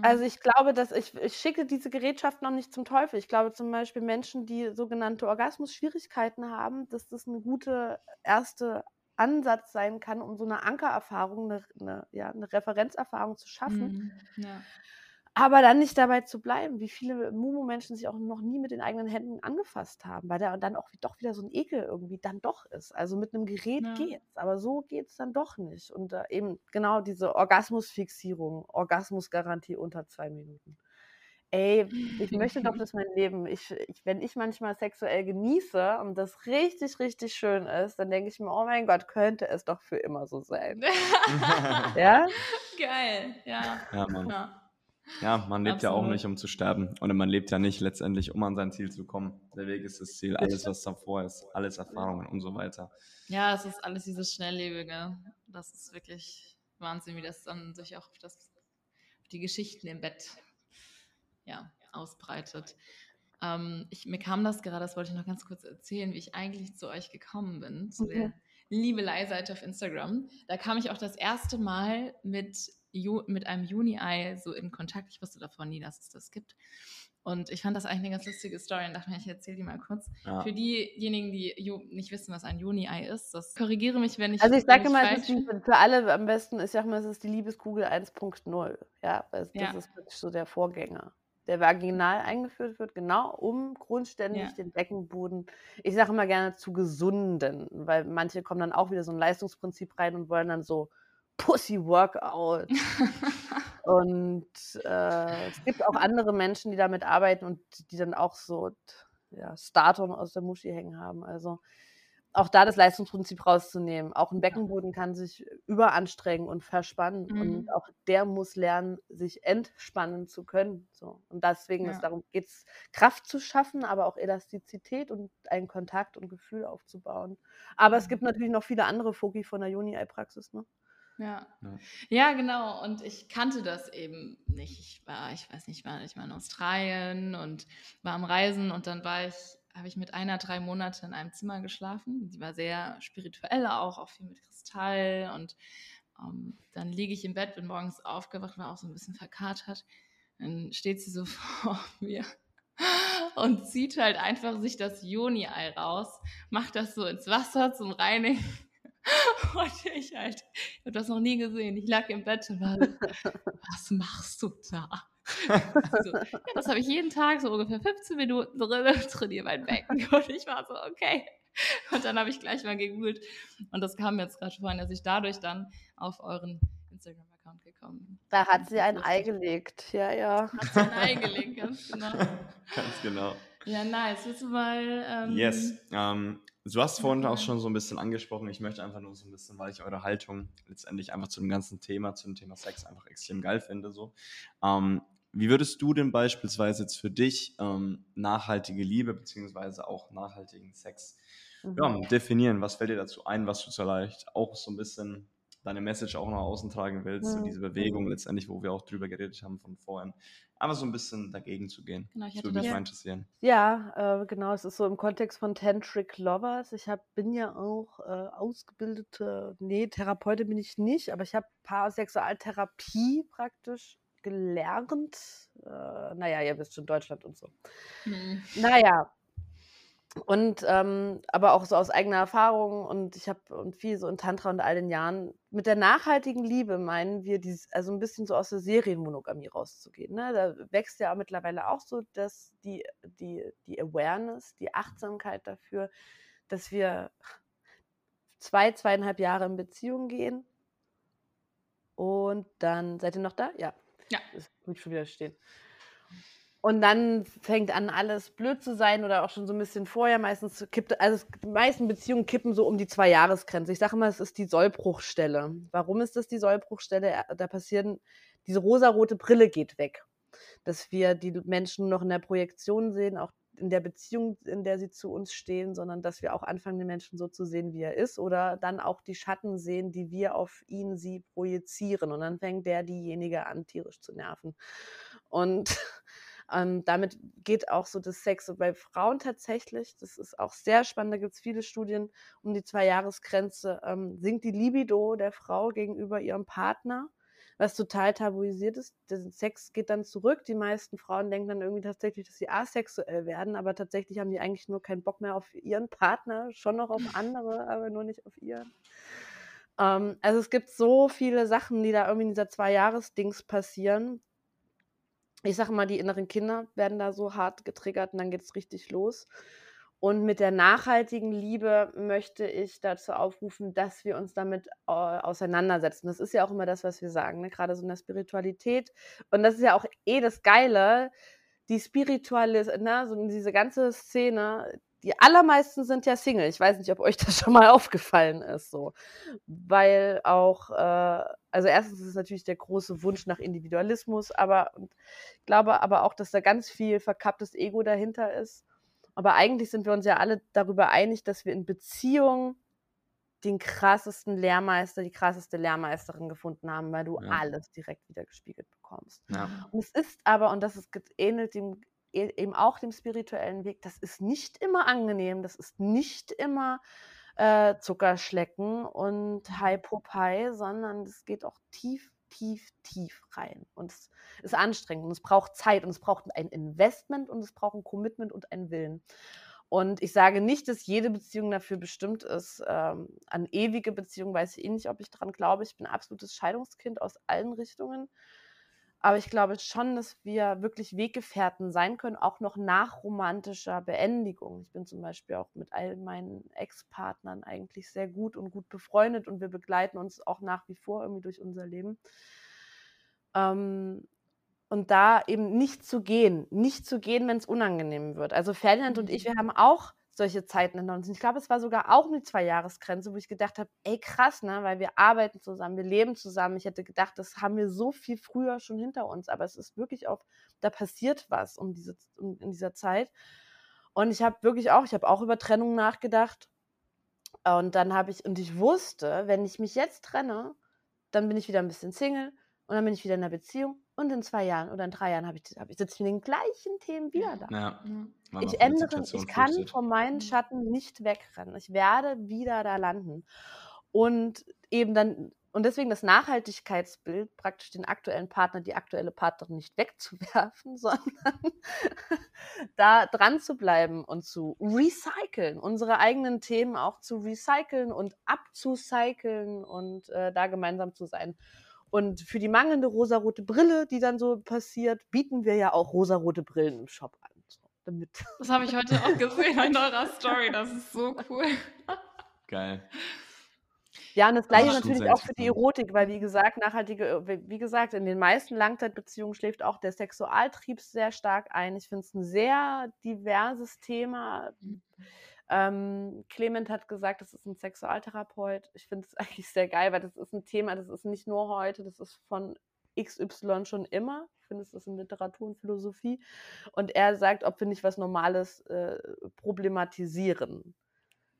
Also mhm. ich glaube, dass ich, ich schicke diese Gerätschaft noch nicht zum Teufel. Ich glaube zum Beispiel Menschen, die sogenannte Orgasmus-Schwierigkeiten haben, dass das eine gute erste Ansatz sein kann, um so eine Ankererfahrung, eine, eine, ja, eine Referenzerfahrung zu schaffen. Mhm, ja. Aber dann nicht dabei zu bleiben, wie viele Mumu-Menschen sich auch noch nie mit den eigenen Händen angefasst haben, weil da dann auch doch wieder so ein Ekel irgendwie dann doch ist. Also mit einem Gerät ja. geht's, aber so geht's dann doch nicht. Und äh, eben genau diese Orgasmusfixierung, Orgasmusgarantie unter zwei Minuten. Ey, ich möchte doch, dass mein Leben, ich, ich, wenn ich manchmal sexuell genieße und das richtig, richtig schön ist, dann denke ich mir, oh mein Gott, könnte es doch für immer so sein. ja? Geil, ja. Ja, Mann. Ja. Ja, man lebt Absolut. ja auch nicht, um zu sterben. Und man lebt ja nicht letztendlich, um an sein Ziel zu kommen. Der Weg ist das Ziel. Alles, was davor ist, alles Erfahrungen und so weiter. Ja, es ist alles dieses Schnelllebige. Das ist wirklich Wahnsinn, wie das dann sich auch auf, das, auf die Geschichten im Bett ja, ausbreitet. ähm, ich, mir kam das gerade, das wollte ich noch ganz kurz erzählen, wie ich eigentlich zu euch gekommen bin, zu der Liebelei-Seite auf Instagram. Da kam ich auch das erste Mal mit, mit einem Juni-Ei so in Kontakt. Ich wusste davon nie, dass es das gibt. Und ich fand das eigentlich eine ganz lustige Story und dachte mir, ich erzähle die mal kurz. Ja. Für diejenigen, die nicht wissen, was ein Juni-Ei ist, das korrigiere mich, wenn ich. Also ich sage immer, für alle am besten, ich sage mal, es ist die Liebeskugel 1.0. Ja, das, ja. ist wirklich so der Vorgänger der vaginal eingeführt wird, genau um grundständig ja. den Beckenboden, ich sage immer gerne zu gesunden, weil manche kommen dann auch wieder so ein Leistungsprinzip rein und wollen dann so Pussy Workout. und äh, es gibt auch andere Menschen, die damit arbeiten und die dann auch so ja, Statum aus der Muschi hängen haben. Also auch da das Leistungsprinzip rauszunehmen. Auch ein Beckenboden kann sich überanstrengen und verspannen mhm. und auch der muss lernen, sich entspannen zu können. So. Und deswegen ja. ist darum geht es, Kraft zu schaffen, aber auch Elastizität und einen Kontakt und Gefühl aufzubauen. Aber mhm. es gibt natürlich noch viele andere Foki von der Juni-Ei-Praxis, ne? Ja. ja. ja, genau. Und ich kannte das eben nicht. Ich war, ich weiß nicht, war, ich war in Australien und war am Reisen und dann war ich habe ich mit einer drei Monate in einem Zimmer geschlafen. Die war sehr spirituell auch, auch viel mit Kristall. Und ähm, dann liege ich im Bett, bin morgens aufgewacht, war auch so ein bisschen verkatert. Dann steht sie so vor mir und zieht halt einfach sich das Joni-Ei raus, macht das so ins Wasser zum Reinigen. Und ich halt, ich habe das noch nie gesehen. Ich lag im Bett und war, was machst du da? Also, ja, das habe ich jeden Tag so ungefähr 15 Minuten drin, trainiere mein Becken. Und ich war so, okay. Und dann habe ich gleich mal gegoogelt. Und das kam jetzt gerade vorhin, dass ich dadurch dann auf euren Instagram-Account gekommen bin. Da hat sie ein Ei gelegt, ja, ja. Hat sie ein Ei gelegt, ganz genau. ganz genau. Ja, nice. Willst du mal. Ähm, yes. Ähm, du hast vorhin auch schon so ein bisschen angesprochen. Ich möchte einfach nur so ein bisschen, weil ich eure Haltung letztendlich einfach zu dem ganzen Thema, zu dem Thema Sex einfach extrem geil finde. So. Ähm, wie würdest du denn beispielsweise jetzt für dich ähm, nachhaltige Liebe beziehungsweise auch nachhaltigen Sex mhm. ja, definieren? Was fällt dir dazu ein, was du vielleicht auch so ein bisschen deine Message auch nach außen tragen willst, mhm. so diese Bewegung letztendlich, wo wir auch drüber geredet haben von vorhin, einfach so ein bisschen dagegen zu gehen. Genau, ich das würde mich mal interessieren. Ja, äh, genau, es ist so im Kontext von Tantric Lovers. Ich hab, bin ja auch äh, ausgebildete, nee, Therapeutin bin ich nicht, aber ich habe Sexualtherapie praktisch gelernt. Äh, naja, ihr wisst schon, Deutschland und so. Mhm. Naja. Und ähm, aber auch so aus eigener Erfahrung und ich habe und viel so in Tantra und all den Jahren mit der nachhaltigen Liebe meinen wir dieses, also ein bisschen so aus der Serienmonogamie rauszugehen. Ne? Da wächst ja auch mittlerweile auch so dass die, die, die Awareness, die Achtsamkeit dafür, dass wir zwei, zweieinhalb Jahre in Beziehung gehen. Und dann, seid ihr noch da? Ja. Ja. Das wird schon wieder stehen. Und dann fängt an, alles blöd zu sein oder auch schon so ein bisschen vorher. Meistens kippt, also die meisten Beziehungen kippen so um die zwei Jahresgrenze. Ich sage immer, es ist die Sollbruchstelle. Warum ist das die Sollbruchstelle? Da passieren, diese rosarote Brille geht weg. Dass wir die Menschen noch in der Projektion sehen, auch in der Beziehung, in der sie zu uns stehen, sondern dass wir auch anfangen, den Menschen so zu sehen, wie er ist, oder dann auch die Schatten sehen, die wir auf ihn, sie projizieren. Und dann fängt der diejenige an, tierisch zu nerven. Und ähm, damit geht auch so das Sex. Und bei Frauen tatsächlich, das ist auch sehr spannend, da gibt es viele Studien um die Zwei-Jahres-Grenze, ähm, sinkt die Libido der Frau gegenüber ihrem Partner was total tabuisiert ist. Der Sex geht dann zurück. Die meisten Frauen denken dann irgendwie tatsächlich, dass sie asexuell werden, aber tatsächlich haben die eigentlich nur keinen Bock mehr auf ihren Partner, schon noch auf andere, aber nur nicht auf ihren. Ähm, also es gibt so viele Sachen, die da irgendwie in dieser Zwei-Jahres-Dings passieren. Ich sage mal, die inneren Kinder werden da so hart getriggert und dann geht es richtig los. Und mit der nachhaltigen Liebe möchte ich dazu aufrufen, dass wir uns damit äh, auseinandersetzen. Das ist ja auch immer das, was wir sagen, ne? gerade so in der Spiritualität. Und das ist ja auch eh das Geile, die Spiritualität, ne? so diese ganze Szene, die allermeisten sind ja Single. Ich weiß nicht, ob euch das schon mal aufgefallen ist, so. Weil auch, äh, also erstens ist es natürlich der große Wunsch nach Individualismus, aber ich glaube aber auch, dass da ganz viel verkapptes Ego dahinter ist aber eigentlich sind wir uns ja alle darüber einig, dass wir in Beziehung den krassesten Lehrmeister, die krasseste Lehrmeisterin gefunden haben, weil du ja. alles direkt wieder gespiegelt bekommst. Ja. Und es ist aber, und das ist ähnelt dem eben auch dem spirituellen Weg, das ist nicht immer angenehm, das ist nicht immer äh, Zuckerschlecken und High Popeye, sondern es geht auch tief, tief, tief rein. Und es ist anstrengend und es braucht Zeit und es braucht ein Investment und es braucht ein Commitment und einen Willen. Und ich sage nicht, dass jede Beziehung dafür bestimmt ist. Ähm, an ewige Beziehungen weiß ich eh nicht, ob ich daran glaube. Ich bin absolutes Scheidungskind aus allen Richtungen. Aber ich glaube schon, dass wir wirklich Weggefährten sein können, auch noch nach romantischer Beendigung. Ich bin zum Beispiel auch mit all meinen Ex-Partnern eigentlich sehr gut und gut befreundet und wir begleiten uns auch nach wie vor irgendwie durch unser Leben. Ähm, und da eben nicht zu gehen, nicht zu gehen, wenn es unangenehm wird. Also Ferdinand und ich, wir mhm. haben auch solche Zeiten hinter uns. Ich glaube, es war sogar auch eine Zwei-Jahres-Grenze, wo ich gedacht habe, ey krass, ne, weil wir arbeiten zusammen, wir leben zusammen. Ich hätte gedacht, das haben wir so viel früher schon hinter uns, aber es ist wirklich auch, da passiert was um diese, um, in dieser Zeit. Und ich habe wirklich auch, ich habe auch über Trennung nachgedacht. Und dann habe ich, und ich wusste, wenn ich mich jetzt trenne, dann bin ich wieder ein bisschen Single und dann bin ich wieder in einer Beziehung und in zwei Jahren oder in drei Jahren habe ich, hab ich sitze ich mit den gleichen Themen wieder da. Ja, ich ändere, ich kann flüchtet. von meinen mhm. Schatten nicht wegrennen. Ich werde wieder da landen. Und eben dann, und deswegen das Nachhaltigkeitsbild, praktisch den aktuellen Partner, die aktuelle Partnerin nicht wegzuwerfen, sondern da dran zu bleiben und zu recyceln, unsere eigenen Themen auch zu recyceln und abzucyceln und äh, da gemeinsam zu sein. Und für die mangelnde rosarote Brille, die dann so passiert, bieten wir ja auch rosarote Brillen im Shop an. So, damit. Das habe ich heute auch gesehen in eurer Story. Das ist so cool. Geil. Ja, und das gleiche natürlich auch für die Erotik, weil wie gesagt, nachhaltige, wie gesagt, in den meisten Langzeitbeziehungen schläft auch der Sexualtrieb sehr stark ein. Ich finde es ein sehr diverses Thema. Ähm, Clement hat gesagt, das ist ein Sexualtherapeut. Ich finde es eigentlich sehr geil, weil das ist ein Thema, das ist nicht nur heute, das ist von XY schon immer. Ich finde, es ist in Literatur und Philosophie. Und er sagt, ob wir nicht was Normales äh, problematisieren.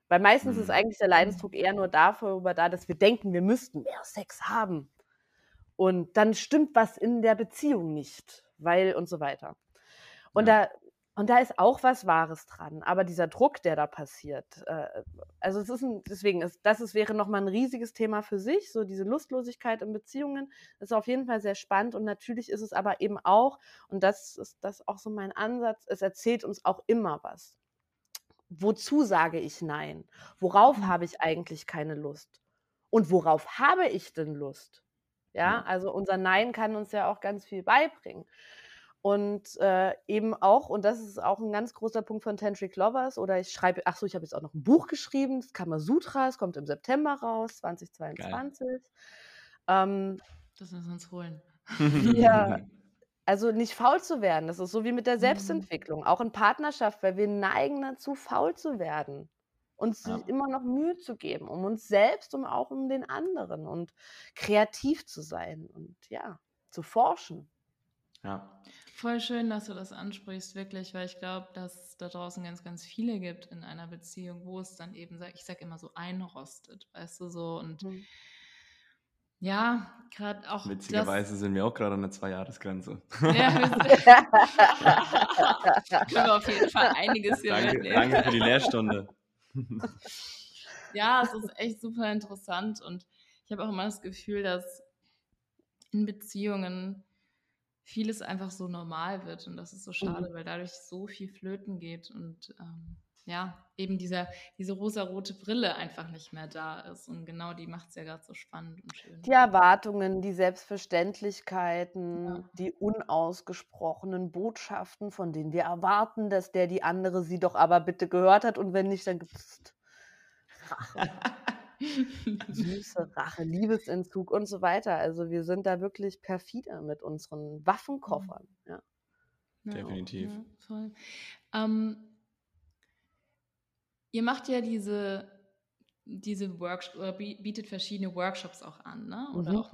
Weil meistens mhm. ist eigentlich der Leidensdruck eher nur darüber da, dass wir denken, wir müssten mehr Sex haben. Und dann stimmt was in der Beziehung nicht, weil und so weiter. Und ja. da und da ist auch was Wahres dran. Aber dieser Druck, der da passiert, äh, also es ist ein, deswegen ist das ist, wäre nochmal ein riesiges Thema für sich, so diese Lustlosigkeit in Beziehungen, ist auf jeden Fall sehr spannend. Und natürlich ist es aber eben auch, und das ist das auch so mein Ansatz, es erzählt uns auch immer was. Wozu sage ich Nein? Worauf mhm. habe ich eigentlich keine Lust? Und worauf habe ich denn Lust? Ja, also unser Nein kann uns ja auch ganz viel beibringen. Und äh, eben auch, und das ist auch ein ganz großer Punkt von Tantric Lovers, oder ich schreibe, ach so, ich habe jetzt auch noch ein Buch geschrieben, das Kamasutra, es kommt im September raus, 2022. Ähm, das müssen wir uns holen. Ja, also nicht faul zu werden, das ist so wie mit der mhm. Selbstentwicklung, auch in Partnerschaft, weil wir neigen dazu, faul zu werden uns ja. immer noch Mühe zu geben, um uns selbst und auch um den anderen und kreativ zu sein und ja, zu forschen. Ja. Voll schön, dass du das ansprichst, wirklich, weil ich glaube, dass es da draußen ganz, ganz viele gibt in einer Beziehung, wo es dann eben, ich sag immer so einrostet, weißt du so und mhm. ja, gerade auch. Witzigerweise das, sind wir auch gerade an der Zwei-Jahres-Grenze. Ja, wir können wir auf jeden Fall einiges hier danke, mitnehmen. Danke für die Lehrstunde. ja, es ist echt super interessant und ich habe auch immer das Gefühl, dass in Beziehungen vieles einfach so normal wird. Und das ist so schade, mhm. weil dadurch so viel flöten geht und ähm, ja, eben dieser, diese rosa-rote Brille einfach nicht mehr da ist. Und genau die macht es ja gerade so spannend und schön. Die Erwartungen, die Selbstverständlichkeiten, ja. die unausgesprochenen Botschaften, von denen wir erwarten, dass der die andere sie doch aber bitte gehört hat und wenn nicht, dann gibt es Rache. Süße Rache, Liebesentzug und so weiter. Also wir sind da wirklich perfide mit unseren mhm. Waffenkoffern. Ja. Definitiv. Ja, voll. Ähm, ihr macht ja diese, diese Workshops oder bietet verschiedene Workshops auch an, ne? Oder mhm. auch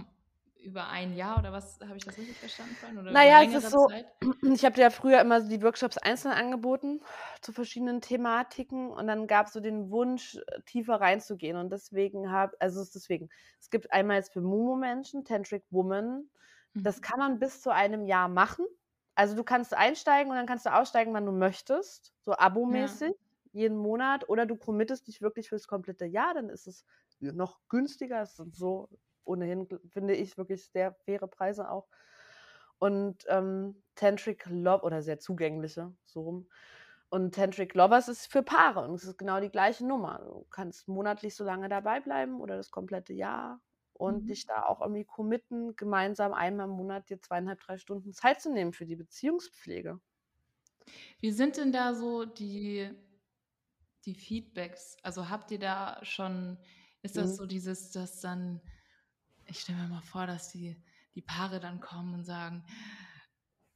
über ein Jahr oder was? Habe ich das richtig verstanden? Oder naja, es ist so, Zeit? ich habe ja früher immer die Workshops einzeln angeboten zu verschiedenen Thematiken und dann gab es so den Wunsch, tiefer reinzugehen und deswegen habe, also es deswegen, es gibt einmal jetzt für Mumu-Menschen, Tantric Woman, mhm. das kann man bis zu einem Jahr machen also du kannst einsteigen und dann kannst du aussteigen, wann du möchtest, so abomäßig, ja. jeden Monat, oder du committest dich wirklich fürs komplette Jahr, dann ist es noch günstiger. Es sind so ohnehin, finde ich, wirklich sehr faire Preise auch. Und ähm, Tantric Love, oder sehr zugängliche, so rum. Und Tantric Lovers ist für Paare und es ist genau die gleiche Nummer. Du kannst monatlich so lange dabei bleiben oder das komplette Jahr und mhm. dich da auch irgendwie committen, gemeinsam einmal im Monat dir zweieinhalb, drei Stunden Zeit zu nehmen für die Beziehungspflege. Wie sind denn da so die, die Feedbacks? Also habt ihr da schon, ist das mhm. so dieses, dass dann, ich stelle mir mal vor, dass die, die Paare dann kommen und sagen,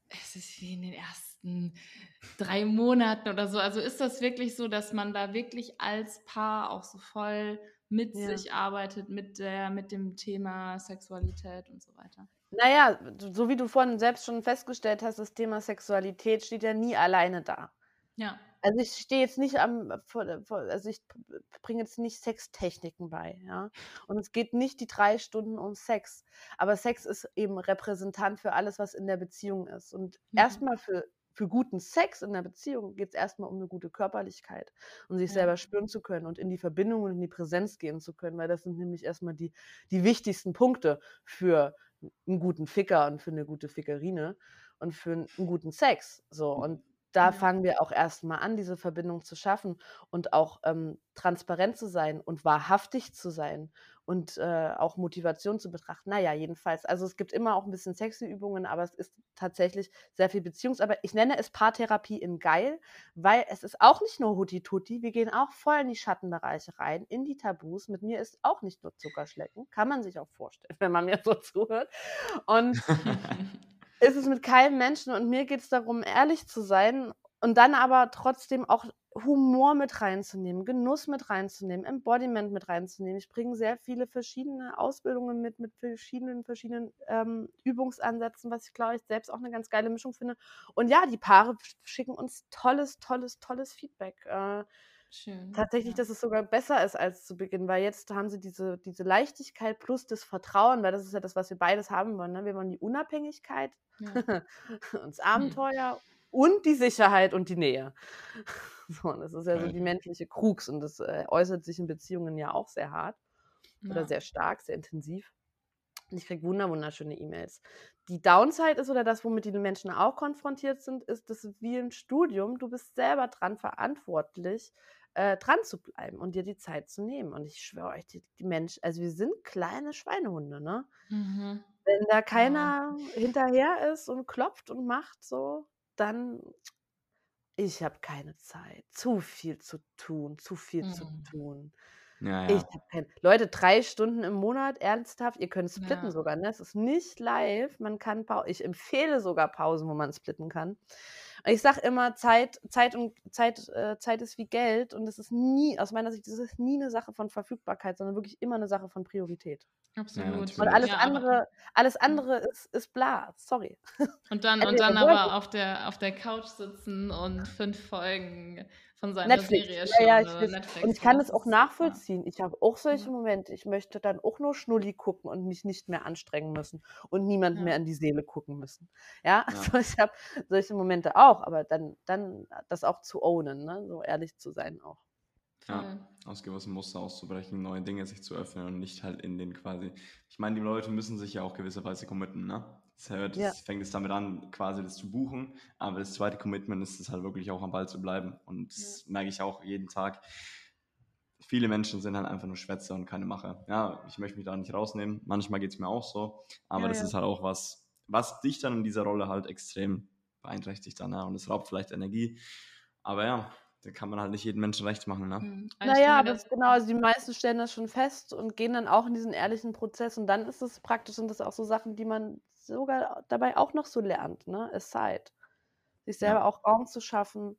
es ist wie in den ersten drei Monaten oder so. Also ist das wirklich so, dass man da wirklich als Paar auch so voll mit ja. sich arbeitet, mit, der, mit dem Thema Sexualität und so weiter. Naja, so wie du vorhin selbst schon festgestellt hast, das Thema Sexualität steht ja nie alleine da. Ja. Also ich stehe jetzt nicht am, also ich bringe jetzt nicht Sextechniken bei, ja. Und es geht nicht die drei Stunden um Sex. Aber Sex ist eben Repräsentant für alles, was in der Beziehung ist. Und mhm. erstmal für für guten Sex in der Beziehung geht es erstmal um eine gute Körperlichkeit und sich ja. selber spüren zu können und in die Verbindung und in die Präsenz gehen zu können, weil das sind nämlich erstmal die, die wichtigsten Punkte für einen guten Ficker und für eine gute Fickerine und für einen guten Sex. So, und da fangen wir auch erstmal an, diese Verbindung zu schaffen und auch ähm, transparent zu sein und wahrhaftig zu sein und äh, auch Motivation zu betrachten. Naja, jedenfalls. Also es gibt immer auch ein bisschen sexy Übungen, aber es ist tatsächlich sehr viel Beziehungsarbeit. Ich nenne es Paartherapie in geil, weil es ist auch nicht nur Hutti-Tutti. Wir gehen auch voll in die Schattenbereiche rein, in die Tabus. Mit mir ist auch nicht nur Zuckerschlecken. Kann man sich auch vorstellen, wenn man mir so zuhört. Und ist es mit keinem Menschen und mir geht es darum, ehrlich zu sein und dann aber trotzdem auch Humor mit reinzunehmen, Genuss mit reinzunehmen, Embodiment mit reinzunehmen. Ich bringe sehr viele verschiedene Ausbildungen mit, mit verschiedenen, verschiedenen ähm, Übungsansätzen, was ich glaube ich selbst auch eine ganz geile Mischung finde. Und ja, die Paare schicken uns tolles, tolles, tolles Feedback. Äh, Schön. Tatsächlich, ja. dass es sogar besser ist als zu Beginn, weil jetzt haben sie diese, diese Leichtigkeit plus das Vertrauen, weil das ist ja das, was wir beides haben wollen. Ne? Wir wollen die Unabhängigkeit, ja. das hm. Abenteuer hm. und die Sicherheit und die Nähe. So, das ist ja so die menschliche Krux und das äh, äußert sich in Beziehungen ja auch sehr hart ja. oder sehr stark, sehr intensiv. Und ich kriege wunderschöne E-Mails. Die Downside ist oder das, womit die Menschen auch konfrontiert sind, ist, dass wie im Studium, du bist selber dran verantwortlich, äh, dran zu bleiben und dir die Zeit zu nehmen. Und ich schwöre euch, die, die Menschen, also wir sind kleine Schweinehunde, ne? Mhm. Wenn da keiner ja. hinterher ist und klopft und macht so, dann ich habe keine Zeit. Zu viel zu tun, zu viel mhm. zu tun. Ja, ja. Keine. Leute, drei Stunden im Monat, ernsthaft, ihr könnt splitten ja. sogar, ne? Es ist nicht live, man kann Pausen. Ich empfehle sogar Pausen, wo man splitten kann. Ich sage immer, Zeit, Zeit und Zeit, äh, Zeit ist wie Geld und es ist nie, aus meiner Sicht, das ist nie eine Sache von Verfügbarkeit, sondern wirklich immer eine Sache von Priorität. Absolut. und alles ja, andere, alles andere ist, ist bla, sorry. Und dann, und dann aber auf der, auf der Couch sitzen und fünf Folgen von seiner Netflix. Serie schauen. Ja, ja, ich Netflix und ich kann es auch nachvollziehen. Ja. Ich habe auch solche Momente. Ich möchte dann auch nur Schnulli gucken und mich nicht mehr anstrengen müssen und niemand mehr in die Seele gucken müssen. Ja, also ich habe solche Momente auch, aber dann, dann das auch zu ownen, ne? so ehrlich zu sein auch. Ja, aus gewissen Muster auszubrechen, neue Dinge sich zu öffnen und nicht halt in den quasi. Ich meine, die Leute müssen sich ja auch gewisserweise committen, ne? Das, hört, ja. fängt es damit an, quasi das zu buchen. Aber das zweite Commitment ist es halt wirklich auch am Ball zu bleiben. Und das ja. merke ich auch jeden Tag. Viele Menschen sind halt einfach nur Schwätzer und keine Macher. Ja, ich möchte mich da nicht rausnehmen. Manchmal geht es mir auch so. Aber ja, das ist halt auch was, was dich dann in dieser Rolle halt extrem beeinträchtigt dann. Ne? Und es raubt vielleicht Energie. Aber ja, da kann man halt nicht jedem Menschen recht machen. Ne? Mhm. Naja, aber genau, also die meisten stellen das schon fest und gehen dann auch in diesen ehrlichen Prozess und dann ist es praktisch, sind das auch so Sachen, die man sogar dabei auch noch so lernt, ne? Aside. Sich selber ja. auch Raum zu schaffen,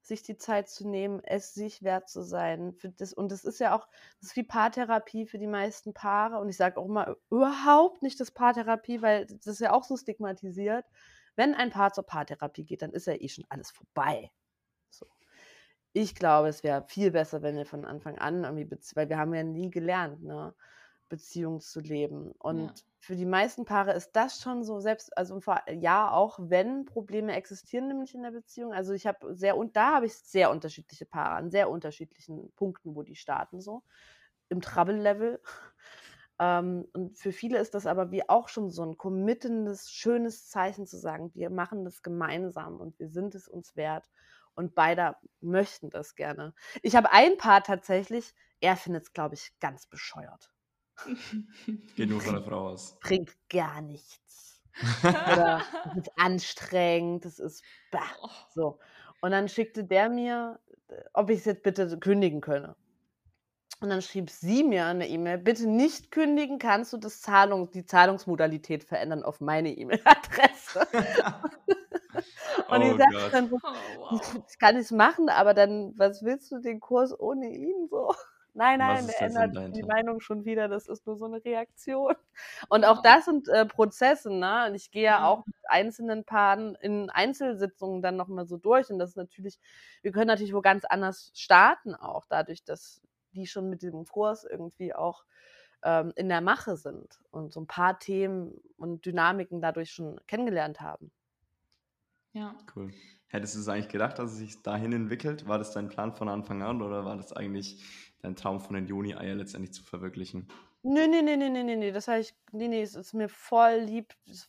sich die Zeit zu nehmen, es sich wert zu sein. Für das, und das ist ja auch, das ist wie Paartherapie für die meisten Paare. Und ich sage auch immer überhaupt nicht das Paartherapie, weil das ist ja auch so stigmatisiert. Wenn ein Paar zur Paartherapie geht, dann ist ja eh schon alles vorbei. So. Ich glaube, es wäre viel besser, wenn wir von Anfang an irgendwie, weil wir haben ja nie gelernt, ne? Beziehung zu leben. Und ja. für die meisten Paare ist das schon so, selbst, also ja, auch wenn Probleme existieren, nämlich in der Beziehung. Also ich habe sehr, und da habe ich sehr unterschiedliche Paare an sehr unterschiedlichen Punkten, wo die starten, so im Trouble-Level. Ähm, und für viele ist das aber wie auch schon so ein committendes, schönes Zeichen zu sagen, wir machen das gemeinsam und wir sind es uns wert. Und beide möchten das gerne. Ich habe ein Paar tatsächlich, er findet es, glaube ich, ganz bescheuert. Geht nur von der Frau aus. Bringt gar nichts. Oder das ist anstrengend, das ist bah, oh. so. Und dann schickte der mir, ob ich es jetzt bitte kündigen könne. Und dann schrieb sie mir eine E-Mail, bitte nicht kündigen, kannst du das Zahlung, die Zahlungsmodalität verändern auf meine E-Mail-Adresse. und oh ich dachte dann so, oh, wow. ich kann es machen, aber dann, was willst du den Kurs ohne ihn so? Nein, nein, der ändert die Meinung schon wieder. Das ist nur so eine Reaktion. Und auch das sind äh, Prozesse, ne? Und ich gehe ja auch mit einzelnen Paaren in Einzelsitzungen dann nochmal so durch. Und das ist natürlich, wir können natürlich wo ganz anders starten, auch dadurch, dass die schon mit diesem Kurs irgendwie auch ähm, in der Mache sind und so ein paar Themen und Dynamiken dadurch schon kennengelernt haben. Ja. Cool. Hättest du es eigentlich gedacht, dass es sich dahin entwickelt? War das dein Plan von Anfang an oder war das eigentlich dein Traum von den Juni-Eier letztendlich zu verwirklichen? Nee, nee, nee, nee, nee, nee, das habe ich, nee, nee, es ist mir voll lieb. Das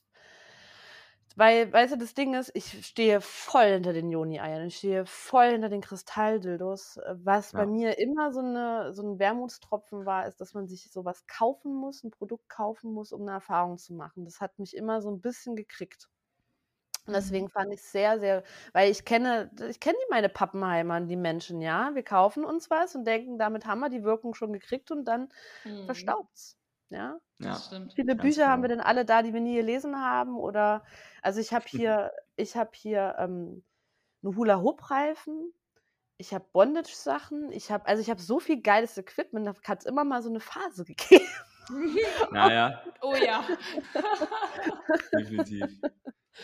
weil, weißt du, das Ding ist, ich stehe voll hinter den Joni-Eiern, ich stehe voll hinter den Kristalldildos. Was ja. bei mir immer so, eine, so ein Wermutstropfen war, ist, dass man sich sowas kaufen muss, ein Produkt kaufen muss, um eine Erfahrung zu machen. Das hat mich immer so ein bisschen gekriegt. Und deswegen mhm. fand ich es sehr, sehr, weil ich kenne, ich kenne die meine Pappenheimer, die Menschen, ja. Wir kaufen uns was und denken, damit haben wir die Wirkung schon gekriegt und dann mhm. verstaubt's. Ja, ja stimmt. Viele Bücher genau. haben wir denn alle da, die wir nie gelesen haben? Oder also ich habe hier, ich habe hier ähm, einen Hula-Hoop-Reifen, ich habe Bondage-Sachen, ich habe, also ich habe so viel geiles Equipment, da hat es immer mal so eine Phase gegeben. Naja. oh ja. Definitiv.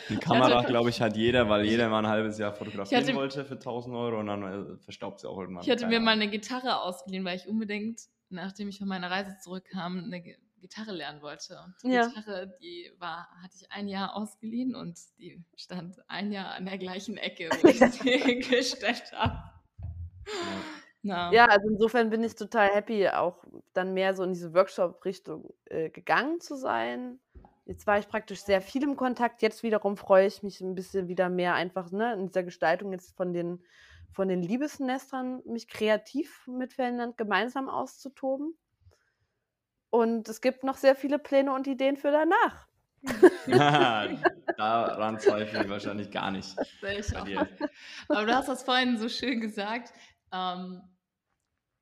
Die Kamera, glaube ich, hat jeder, weil jeder mal ein halbes Jahr fotografieren hatte, wollte für 1000 Euro und dann äh, verstaubt sie auch irgendwann. Ich hatte mir mal eine Gitarre ausgeliehen, weil ich unbedingt nachdem ich von meiner Reise zurückkam, eine Gitarre lernen wollte. Und die ja. Gitarre, die war, hatte ich ein Jahr ausgeliehen und die stand ein Jahr an der gleichen Ecke, wo ich sie gestellt habe. Ja. ja, also insofern bin ich total happy, auch dann mehr so in diese Workshop-Richtung äh, gegangen zu sein. Jetzt war ich praktisch sehr viel im Kontakt. Jetzt wiederum freue ich mich ein bisschen wieder mehr einfach ne, in dieser Gestaltung jetzt von den von den Liebesnestern, mich kreativ mit Ferdinand gemeinsam auszutoben. Und es gibt noch sehr viele Pläne und Ideen für danach. Daran zweifle ich wahrscheinlich gar nicht. Aber du hast das vorhin so schön gesagt, ähm,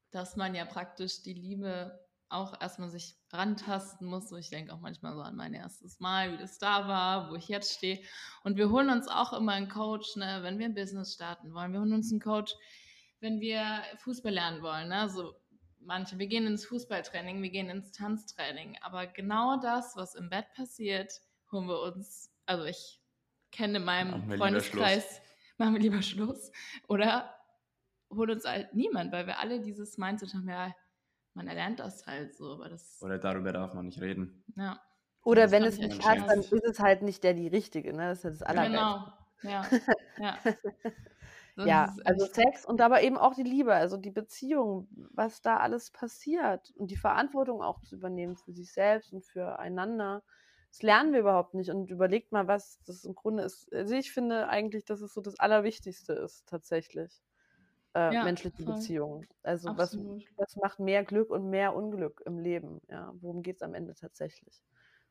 dass man ja praktisch die Liebe auch erstmal sich rantasten muss. So, ich denke auch manchmal so an mein erstes Mal, wie das da war, wo ich jetzt stehe. Und wir holen uns auch immer einen Coach, ne, wenn wir ein Business starten wollen. Wir holen uns einen Coach, wenn wir Fußball lernen wollen. Ne? So, manche, wir gehen ins Fußballtraining, wir gehen ins Tanztraining. Aber genau das, was im Bett passiert, holen wir uns, also ich kenne in meinem Freundeskreis, machen wir lieber Schluss. Oder holt uns halt niemand, weil wir alle dieses Mindset haben, ja, man erlernt das halt so. Aber das Oder darüber darf man nicht reden. Ja. Oder wenn es nicht passt, dann ist es halt nicht der die Richtige. Ne? Das ist ja das Allerbeste. Genau, ja. ja. ja, also Sex und aber eben auch die Liebe, also die Beziehung, was da alles passiert und die Verantwortung auch zu übernehmen für sich selbst und füreinander. Das lernen wir überhaupt nicht und überlegt mal, was das im Grunde ist. Also ich finde eigentlich, dass es so das Allerwichtigste ist, tatsächlich äh, ja, menschliche voll. Beziehungen. Also was, was macht mehr Glück und mehr Unglück im Leben? Ja, worum geht es am Ende tatsächlich?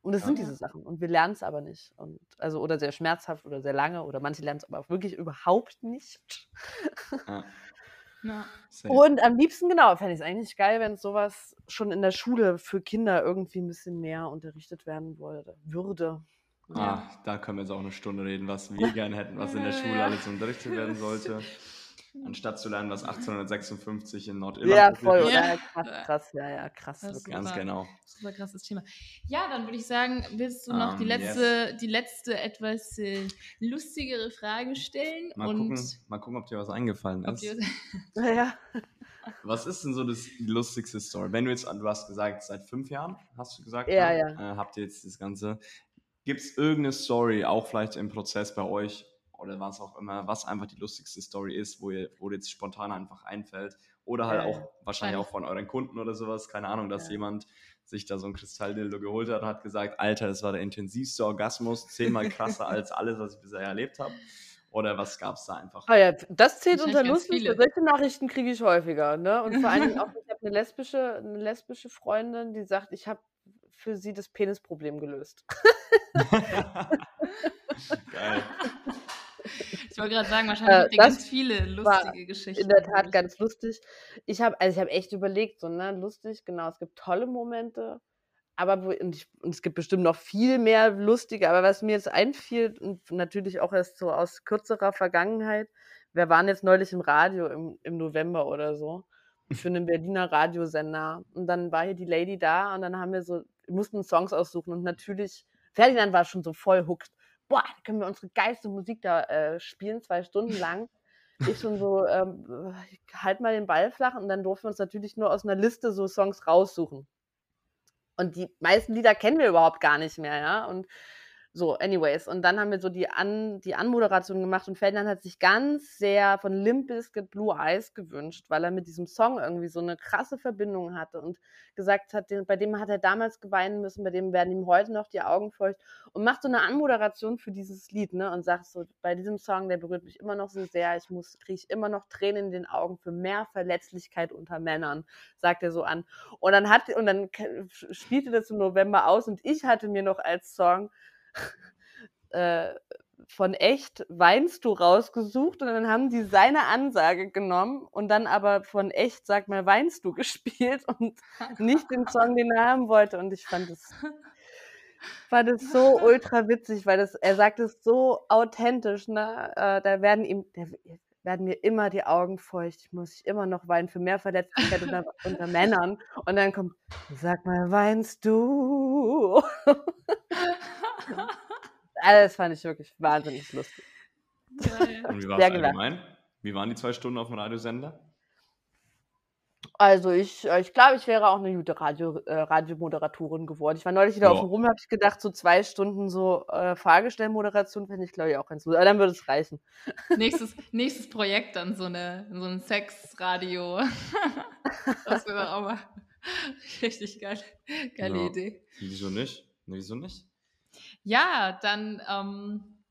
Und es ja. sind diese Sachen. Und wir lernen es aber nicht. Und, also, oder sehr schmerzhaft oder sehr lange. Oder manche lernen es aber auch wirklich überhaupt nicht. Ja. Ja. Und am liebsten, genau, fände ich es eigentlich geil, wenn sowas schon in der Schule für Kinder irgendwie ein bisschen mehr unterrichtet werden wollte, würde. Ah, da können wir jetzt auch eine Stunde reden, was wir gerne hätten, was in der Schule alles unterrichtet werden sollte. anstatt zu lernen, was 1856 in Nordirland Ja, voll, ja, krass, krass, ja, ja, krass. Das ganz super, genau. Super krasses Thema. Ja, dann würde ich sagen, willst du noch um, die, ähm, letzte, yes. die letzte etwas äh, lustigere Frage stellen? Mal, und gucken, mal gucken, ob dir was eingefallen ist. ja. Was ist denn so das, die lustigste Story? Wenn du jetzt, du hast gesagt, seit fünf Jahren, hast du gesagt, ja, ja. Äh, habt ihr jetzt das Ganze. Gibt es irgendeine Story, auch vielleicht im Prozess bei euch, oder was auch immer, was einfach die lustigste Story ist, wo ihr, wo jetzt spontan einfach einfällt. Oder halt ja, auch wahrscheinlich auch von euren Kunden oder sowas, keine Ahnung, dass ja. jemand sich da so ein Kristalldildo geholt hat und hat gesagt, Alter, das war der intensivste Orgasmus, zehnmal krasser als alles, was ich bisher erlebt habe. Oder was gab es da einfach? Ah ja, das zählt unter lustig. Solche Nachrichten kriege ich häufiger. Ne? Und vor allen Dingen auch, ich habe eine lesbische, eine lesbische Freundin, die sagt, ich habe für sie das Penisproblem gelöst. Geil. Ich wollte gerade sagen, wahrscheinlich äh, habt ihr ganz viele lustige Geschichten. In der Tat ganz lustig. Ich habe also ich echt überlegt, so ne, lustig, genau, es gibt tolle Momente, aber wo, und, ich, und, es gibt bestimmt noch viel mehr lustige, aber was mir jetzt einfiel und natürlich auch erst so aus kürzerer Vergangenheit, wir waren jetzt neulich im Radio im, im November oder so für einen Berliner Radiosender und dann war hier die Lady da und dann haben wir so mussten Songs aussuchen und natürlich Ferdinand war schon so voll hooked boah, da können wir unsere geilste Musik da äh, spielen, zwei Stunden lang. Ich schon so, ähm, halt mal den Ball flach und dann durften wir uns natürlich nur aus einer Liste so Songs raussuchen. Und die meisten Lieder kennen wir überhaupt gar nicht mehr, ja. Und so, anyways. Und dann haben wir so die, An die Anmoderation gemacht und Ferdinand hat sich ganz sehr von Limp Bizkit Blue Eyes gewünscht, weil er mit diesem Song irgendwie so eine krasse Verbindung hatte und gesagt hat, bei dem hat er damals geweinen müssen, bei dem werden ihm heute noch die Augen feucht und macht so eine Anmoderation für dieses Lied, ne, und sagt so, bei diesem Song, der berührt mich immer noch so sehr, ich muss, kriege ich immer noch Tränen in den Augen für mehr Verletzlichkeit unter Männern, sagt er so an. Und dann hat, und dann spielte das im November aus und ich hatte mir noch als Song äh, von echt weinst du rausgesucht und dann haben die seine Ansage genommen und dann aber von echt sag mal weinst du gespielt und nicht den Song, den er haben wollte und ich fand es fand es so ultra witzig, weil das er sagt es so authentisch, ne? Äh, da werden ihm der, werden mir immer die Augen feucht, ich muss ich immer noch weinen für mehr Verletzlichkeit unter, unter Männern und dann kommt sag mal weinst du also das fand ich wirklich wahnsinnig lustig. Und wie war es allgemein? Wie waren die zwei Stunden auf dem Radiosender? Also ich, äh, ich glaube, ich wäre auch eine gute Radio, äh, Radiomoderatorin geworden. Ich war neulich wieder ja. auf dem Rum, habe ich gedacht, so zwei Stunden so äh, Fragestellmoderation fände ich, glaube ich, auch ganz gut. Aber dann würde es reichen. Nächstes, nächstes Projekt dann so, eine, so ein Sexradio. das wäre auch mal richtig geil, geile ja. Idee. Wieso nicht? Wieso nicht? Ja, dann ähm,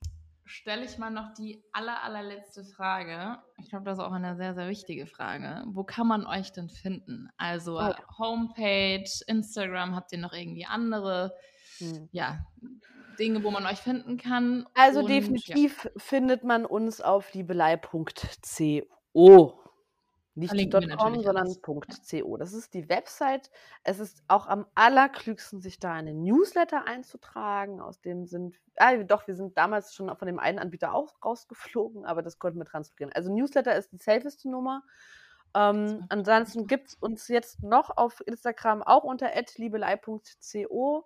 stelle ich mal noch die aller, allerletzte Frage. Ich glaube, das ist auch eine sehr, sehr wichtige Frage. Wo kann man euch denn finden? Also oh. Homepage, Instagram, habt ihr noch irgendwie andere hm. ja, Dinge, wo man euch finden kann? Also Und, definitiv ja. findet man uns auf liebelei.co. Nicht .com, sondern .co. Das ist die Website. Es ist auch am allerklügsten, sich da einen Newsletter einzutragen. Aus dem sind, ah, doch, wir sind damals schon von dem einen Anbieter auch rausgeflogen, aber das konnten wir transferieren. Also Newsletter ist die safeste Nummer. Ähm, ansonsten gibt es uns jetzt noch auf Instagram auch unter liebelei.co.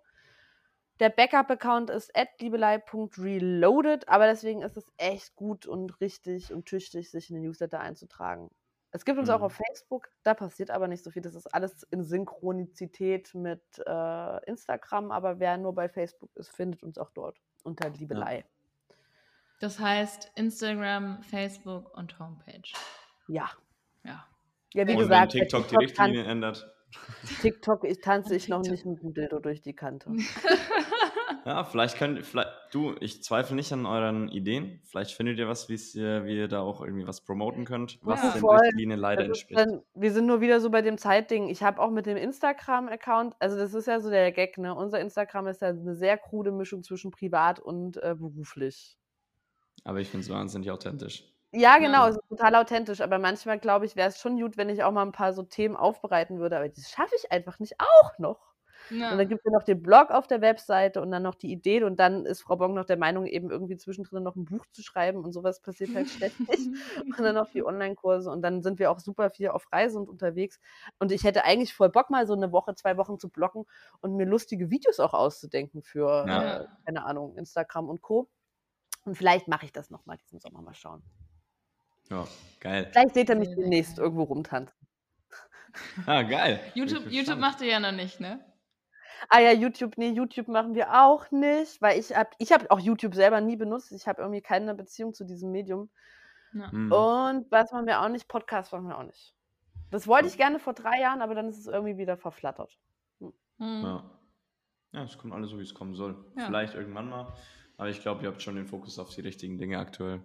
Der Backup-Account ist liebelei.reloaded, aber deswegen ist es echt gut und richtig und tüchtig, sich in den Newsletter einzutragen. Es gibt uns mhm. auch auf Facebook, da passiert aber nicht so viel. Das ist alles in Synchronizität mit äh, Instagram, aber wer nur bei Facebook ist, findet uns auch dort unter Liebelei. Ja. Das heißt Instagram, Facebook und Homepage. Ja. Ja. Ja, wie und gesagt, wenn TikTok, TikTok die Richtlinie ändert. TikTok ich, tanze ich noch nicht mit dem Dildo durch die Kante. Ja, vielleicht könnt vielleicht, du, ich zweifle nicht an euren Ideen. Vielleicht findet ihr was, ihr, wie ihr da auch irgendwie was promoten könnt, was ja, den Richtlinien leider entspricht. Dann, wir sind nur wieder so bei dem Zeitding. Ich habe auch mit dem Instagram-Account, also das ist ja so der Gag, ne? Unser Instagram ist ja eine sehr krude Mischung zwischen privat und äh, beruflich. Aber ich finde es wahnsinnig authentisch. Ja, genau, es ist total authentisch. Aber manchmal, glaube ich, wäre es schon gut, wenn ich auch mal ein paar so Themen aufbereiten würde. Aber das schaffe ich einfach nicht auch noch. Ja. Und dann gibt es ja noch den Blog auf der Webseite und dann noch die Ideen und dann ist Frau Bonk noch der Meinung, eben irgendwie zwischendrin noch ein Buch zu schreiben und sowas passiert halt ständig. und dann noch die Online-Kurse und dann sind wir auch super viel auf Reise und unterwegs. Und ich hätte eigentlich voll Bock, mal so eine Woche, zwei Wochen zu blocken und mir lustige Videos auch auszudenken für, ja. äh, keine Ahnung, Instagram und Co. Und vielleicht mache ich das nochmal diesen Sommer, mal schauen. Ja, geil. Vielleicht seht ihr mich demnächst irgendwo rumtanzen. Ah, geil. YouTube, YouTube macht ihr ja noch nicht, ne? Ah ja, YouTube, nee, YouTube machen wir auch nicht, weil ich habe ich hab auch YouTube selber nie benutzt. Ich habe irgendwie keine Beziehung zu diesem Medium. Ja. Mhm. Und was machen wir auch nicht? Podcast machen wir auch nicht. Das wollte ich gerne vor drei Jahren, aber dann ist es irgendwie wieder verflattert. Hm. Mhm. Ja. ja, es kommt alles so, wie es kommen soll. Ja. Vielleicht irgendwann mal. Aber ich glaube, ihr habt schon den Fokus auf die richtigen Dinge aktuell.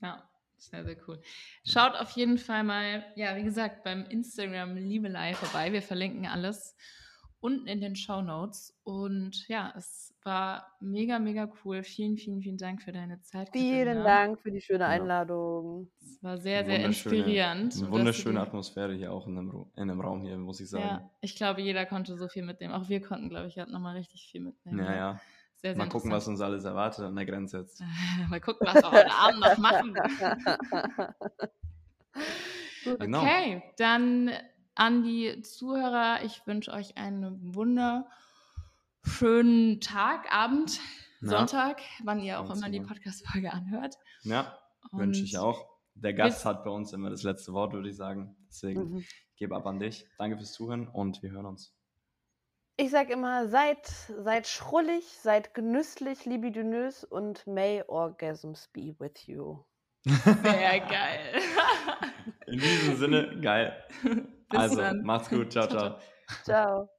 Ja. Sehr, sehr cool. Schaut auf jeden Fall mal, ja, wie gesagt, beim Instagram Liebelei vorbei. Wir verlinken alles unten in den Show Notes. Und ja, es war mega, mega cool. Vielen, vielen, vielen Dank für deine Zeit. Vielen Katharina. Dank für die schöne Einladung. Es war sehr, sehr inspirierend. Eine wunderschöne Atmosphäre hier auch in einem, in einem Raum hier, muss ich sagen. Ja, ich glaube, jeder konnte so viel mitnehmen. Auch wir konnten, glaube ich, nochmal richtig viel mitnehmen. Ja, ja. Sehr, sehr Mal gucken, was uns alles erwartet an der Grenze jetzt. Mal gucken, was wir heute Abend noch machen. genau. Okay, dann an die Zuhörer, ich wünsche euch einen wunderschönen Tag, Abend, ja. Sonntag, wann ihr auch immer die Podcast-Folge anhört. Ja, wünsche ich auch. Der Gast hat bei uns immer das letzte Wort, würde ich sagen. Deswegen mhm. gebe ab an dich. Danke fürs Zuhören und wir hören uns. Ich sage immer, seid, seid schrullig, seid genüsslich, libidinös und may orgasms be with you. Sehr geil. In diesem Sinne, geil. Bis also, dann. macht's gut. ciao. ciao. ciao. ciao.